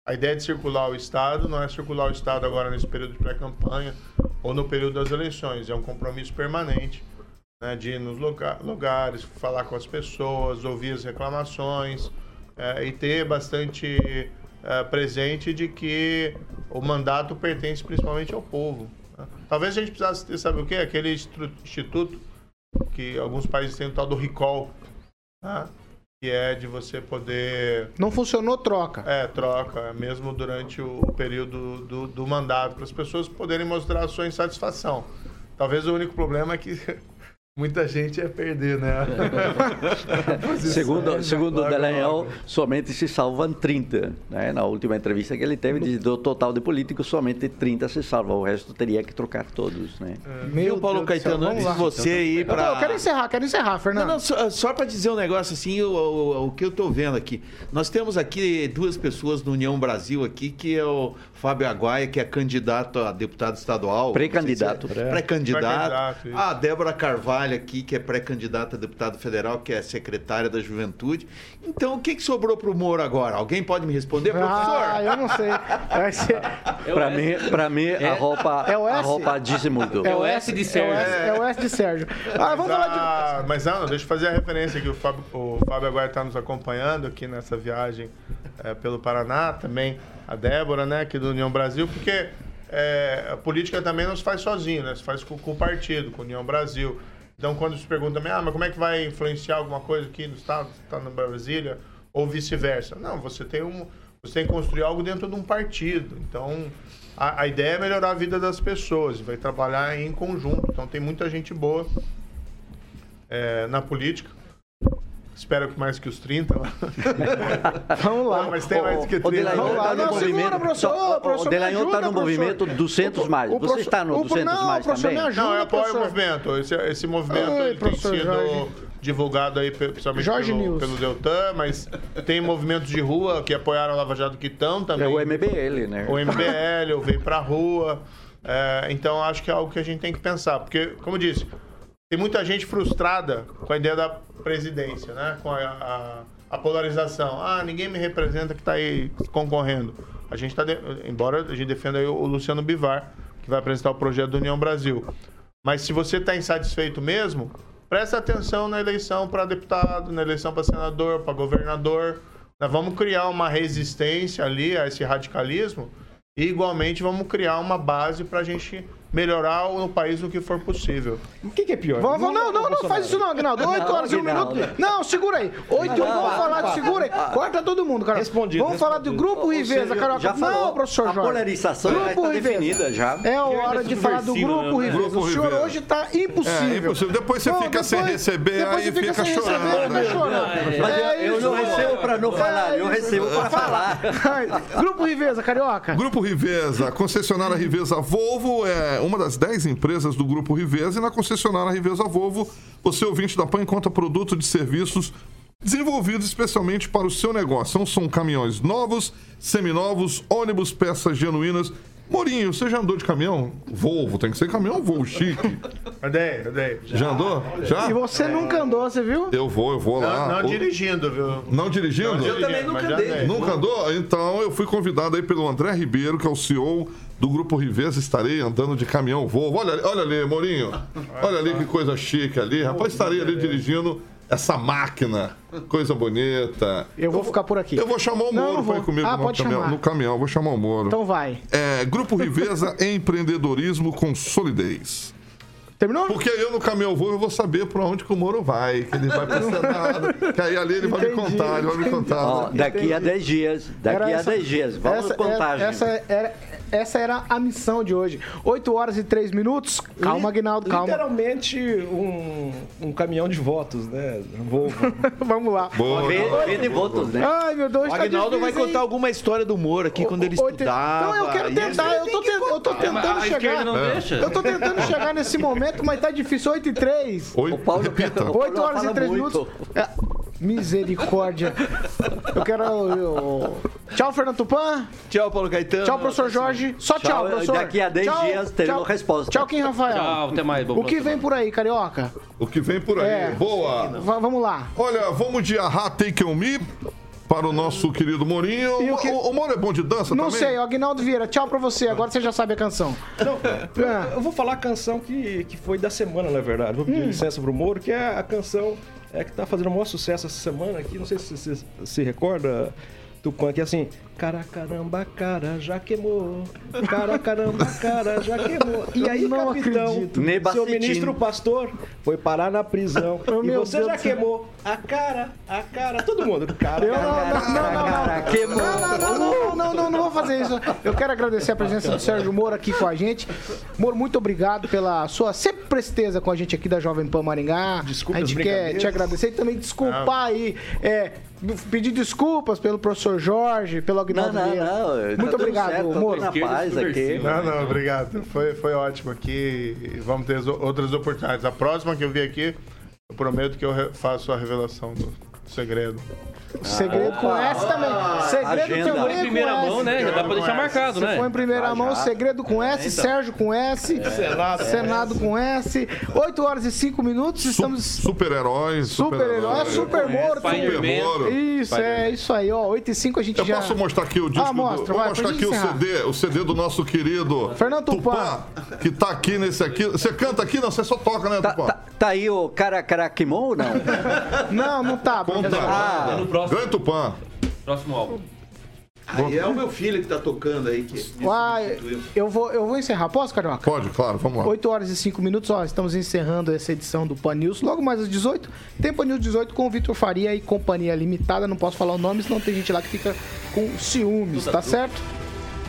a ideia de circular o Estado não é circular o Estado agora nesse período de pré-campanha ou no período das eleições. É um compromisso permanente né, de ir nos lugar- lugares, falar com as pessoas, ouvir as reclamações eh, e ter bastante eh, presente de que o mandato pertence principalmente ao povo. né. Talvez a gente precisasse ter, sabe o quê? Aquele instituto que alguns países têm o tal do recall, né? Que é de você poder Não funcionou, troca. é, troca, mesmo durante o período do, do mandato, para as pessoas poderem mostrar a sua insatisfação. Talvez o único problema é que muita gente ia perder, né? segundo segundo o Dallagnol, somente se salvam 30. Né? Na última entrevista que ele teve, do total de políticos, somente 30 se salvam. O resto teria que trocar todos. Né? Meu Paulo Caetano, antes de você ir Eu, tô- para. eu quero encerrar, quero encerrar, Fernando. Não, não, só, só para dizer um negócio assim, o, o, o que eu estou vendo aqui. Nós temos aqui duas pessoas do União Brasil aqui, que é o Fábio Aguaia, que é candidato a deputado estadual. Pré-candidato. Se é Pré-candidato. Pré-candidato, isso. a Débora Carvalho aqui, que é pré-candidata a deputado federal, que é secretária da Juventude. Então, o que, que sobrou para o Moro agora? Alguém pode me responder, professor? Ah, eu não sei. Ser- Para mim, pra mim a roupa, É o a S? roupa diz muito. É o S de Sérgio. É o S, é o S de Sérgio. Ah, vamos mas, falar de. a- mas não, deixa eu fazer a referência aqui. O Fábio, o Fábio agora está nos acompanhando aqui nessa viagem é, pelo Paraná, também a Débora, né, aqui do União Brasil, porque é, a política também não se faz sozinho, né? Se faz com, com o partido, com a União Brasil. Então, quando se pergunta também, ah, mas como é que vai influenciar alguma coisa aqui no Estado, está na Brasília, ou vice-versa? Não, você tem, um, você tem que construir algo dentro de um partido. Então, a, a ideia é melhorar a vida das pessoas, vai trabalhar em conjunto. Então, tem muita gente boa é, na política. Espero que mais que os 30. Vamos lá. Não, mas tem mais que O 30. Delagnol Vamos lá, está no não, segura, movimento. professor. Ô, o professor, Delagnol está no movimento 200 mais. o Você está no o- 200 não, mais professor, também? ajuda. Não, eu apoio professor. o movimento. Esse, esse movimento Ai, ele tem sido Jorge. divulgado aí, principalmente Jorge pelo, News. pelo Deltan, mas tem movimentos de rua que apoiaram a Lava Jato que estão também. É o MBL, né? o MBL, o Vem Pra Rua. É, então, acho que é algo que a gente tem que pensar. Porque, como eu disse, tem muita gente frustrada com a ideia da presidência, né? Com a, a- a polarização. Ah, ninguém me representa que está aí concorrendo. A gente está, embora a gente defenda o Luciano Bivar, que vai apresentar o projeto do União Brasil. Mas se você está insatisfeito mesmo, presta atenção na eleição para deputado, na eleição para senador, para governador. Nós vamos criar uma resistência ali a esse radicalismo e, igualmente, vamos criar uma base para a gente melhorar o país no que for possível. O que, que é pior? Vamos, não, não, não, Bolsonaro? faz isso não, Agnaldo. 8 Não, horas e um minuto. Não, segura aí. 8 e 1, vamos falar de segura aí. Corta todo mundo, cara. Respondido, Vamos falar do. Grupo Riveza, Carioca. Já falou. Não, professor A Jorge. polarização já Grupo está Riveza. definida já. É a hora de falar do Grupo né? Riveza. O senhor hoje está impossível. É, impossível. Depois você Não, fica sem receber, aí fica chorando, né? fica chorando. Eu, É eu não recebo para não falar, eu recebo para falar. Grupo Riveza, Carioca. Grupo Riveza, a concessionária Riveza Volvo é uma das 10 empresas do Grupo Riveza e na concessionária Riveza Volvo, você ouvinte da PAN encontra produto de serviços desenvolvidos especialmente para o seu negócio. São, são caminhões novos, seminovos, ônibus, peças genuínas. Morinho, você já andou de caminhão? Volvo, tem que ser caminhão Volvo chique. Andei, andei. Já andou? Já? E você nunca andou, você viu? Eu vou, eu vou lá. Não, não O- dirigindo, viu? Não dirigindo? Não dirigindo, mas já andei. Nunca andou? Então eu fui convidado aí pelo André Ribeiro, que é o CEO do Grupo Riveza. Estarei andando de caminhão Volvo. Olha, ali- olha ali, Mourinho. Olha ali que coisa chique ali. Rapaz, estarei ali dirigindo essa máquina. Coisa bonita. Eu vou ficar por aqui. Eu vou chamar o Moro pra ir comigo Ah, no, caminhão, no caminhão. Vou chamar o Moro. Então vai. É, Grupo Riveza Empreendedorismo com Solidez. Terminou? Porque eu no caminhão vou, eu vou saber pra onde que o Moro vai, que ele vai pra Senado, que aí ali ele vai me Entendi, contar, ele vai me contar. Ó, daqui a 10 dias, daqui Era a essa- 10 dias, vamos essa, contagem. Essa era, essa era a missão de hoje. 8 horas e 3 minutos. Calma, Aguinaldo, calma. Literalmente um, um caminhão de votos, né? Volvo. Vamos lá. Boa. Vê, vê de votos, né? Ai, meu Deus, O tá Agnaldo vai difícil, hein? contar alguma história do Moro aqui quando ele estudava. Não, eu quero tentar, eu tô, eu tô contar. tentando chegar. não deixa. Eu tô tentando chegar nesse momento, mas tá difícil. 8 e 3. Oi, O Paulo repita. o Paulo 8 horas e 3 muito. minutos. É, misericórdia. Eu quero. eu- Tchau, Fernando Tupan. Tchau, Paulo Caetano. Tchau, professor Jorge. Só tchau, Tchau, professor. daqui a 10 Tchau, dias teremos tchau. resposta. Tchau, Kim Rafael. Tchau, até mais. O que vem por aí, carioca? O que vem por aí. É. Boa. Va- vamos lá. Olha, vamos de Ahá Take On Me para o nosso querido Morinho. E o O, que- o, o Moro é bom de dança Não também? sei, o Aguinaldo Vieira, tchau pra você. Agora você já sabe a canção. Não, É. eu vou falar a canção que, que foi da semana, na verdade. Vou pedir licença pro Moro, que é a canção é, que tá fazendo o maior sucesso essa semana aqui. Não sei se você se recorda, Tupan, que é assim, Cara, caramba, cara, já queimou. Cara, caramba, cara, já queimou. E aí, não capitão, acredito. seu ministro pastor foi parar na prisão. e meu você Deus já queimou a cara, a cara, todo mundo. Cara, Eu não, cara, não, não, não, Cara, não. queimou. Não, não, não, não, não, não, não vou fazer isso. Eu quero agradecer a presença do Sérgio Moro aqui com a gente. Moro, muito obrigado pela sua sempre presteza com a gente aqui da Jovem Pan Maringá. Desculpe a gente quer te agradecer e também desculpar aí, é, pedir desculpas pelo professor Jorge, pelo Não, Agnaldo não, Vieira. não. tá Muito tudo obrigado, certo, tá na paz aqui. Não, não, obrigado. Foi, foi ótimo aqui vamos ter outras oportunidades. A próxima que eu vir aqui, eu prometo que eu faço a revelação do segredo. Segredo com S também. Segredo Agenda. também Em com primeira S. mão, né? Já dá pra deixar marcado, Se né? for em primeira Ah, mão, já. segredo com S, então. Sérgio com S, Senado. Senado com S. 8 horas e 5 minutos, estamos. Super-heróis. Super-herói, super Moro. Spider-Man. Moro. Isso, é isso aí, ó. 8 e 5 a gente Eu já. posso mostrar aqui o disco Ah, mostra, do. Vou vai, mostrar pra aqui o encerrar. CD, o CD do nosso querido Fernando Tupã. que tá aqui nesse aqui. Você canta aqui? Não, você só toca, né, Tá, Tupã? tá- tá aí o cara Caraquimon ou não? Não, não tá. Conta. Ah, No próximo, Tupã. próximo álbum. Aí é o meu filho que tá tocando aí. Que Uai, eu vou, eu vou encerrar. Posso, Carioca? Pode, claro, vamos lá. 8 horas e 5 minutos, ó, estamos encerrando essa edição do Pan News. Logo mais às 18, tem Pan News 18 com o Vitor Faria e Companhia Limitada. Não posso falar o nome, senão tem gente lá que fica com ciúmes, tá certo?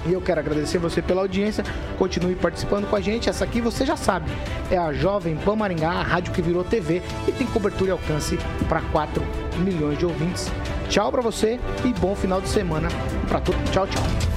E eu quero agradecer você pela audiência. Continue participando com a gente. Essa aqui você já sabe. É a Jovem Pan Maringá, a rádio que virou TV e tem cobertura e alcance para 4 milhões de ouvintes. Tchau pra você e bom final de semana pra todos. Tchau, tchau.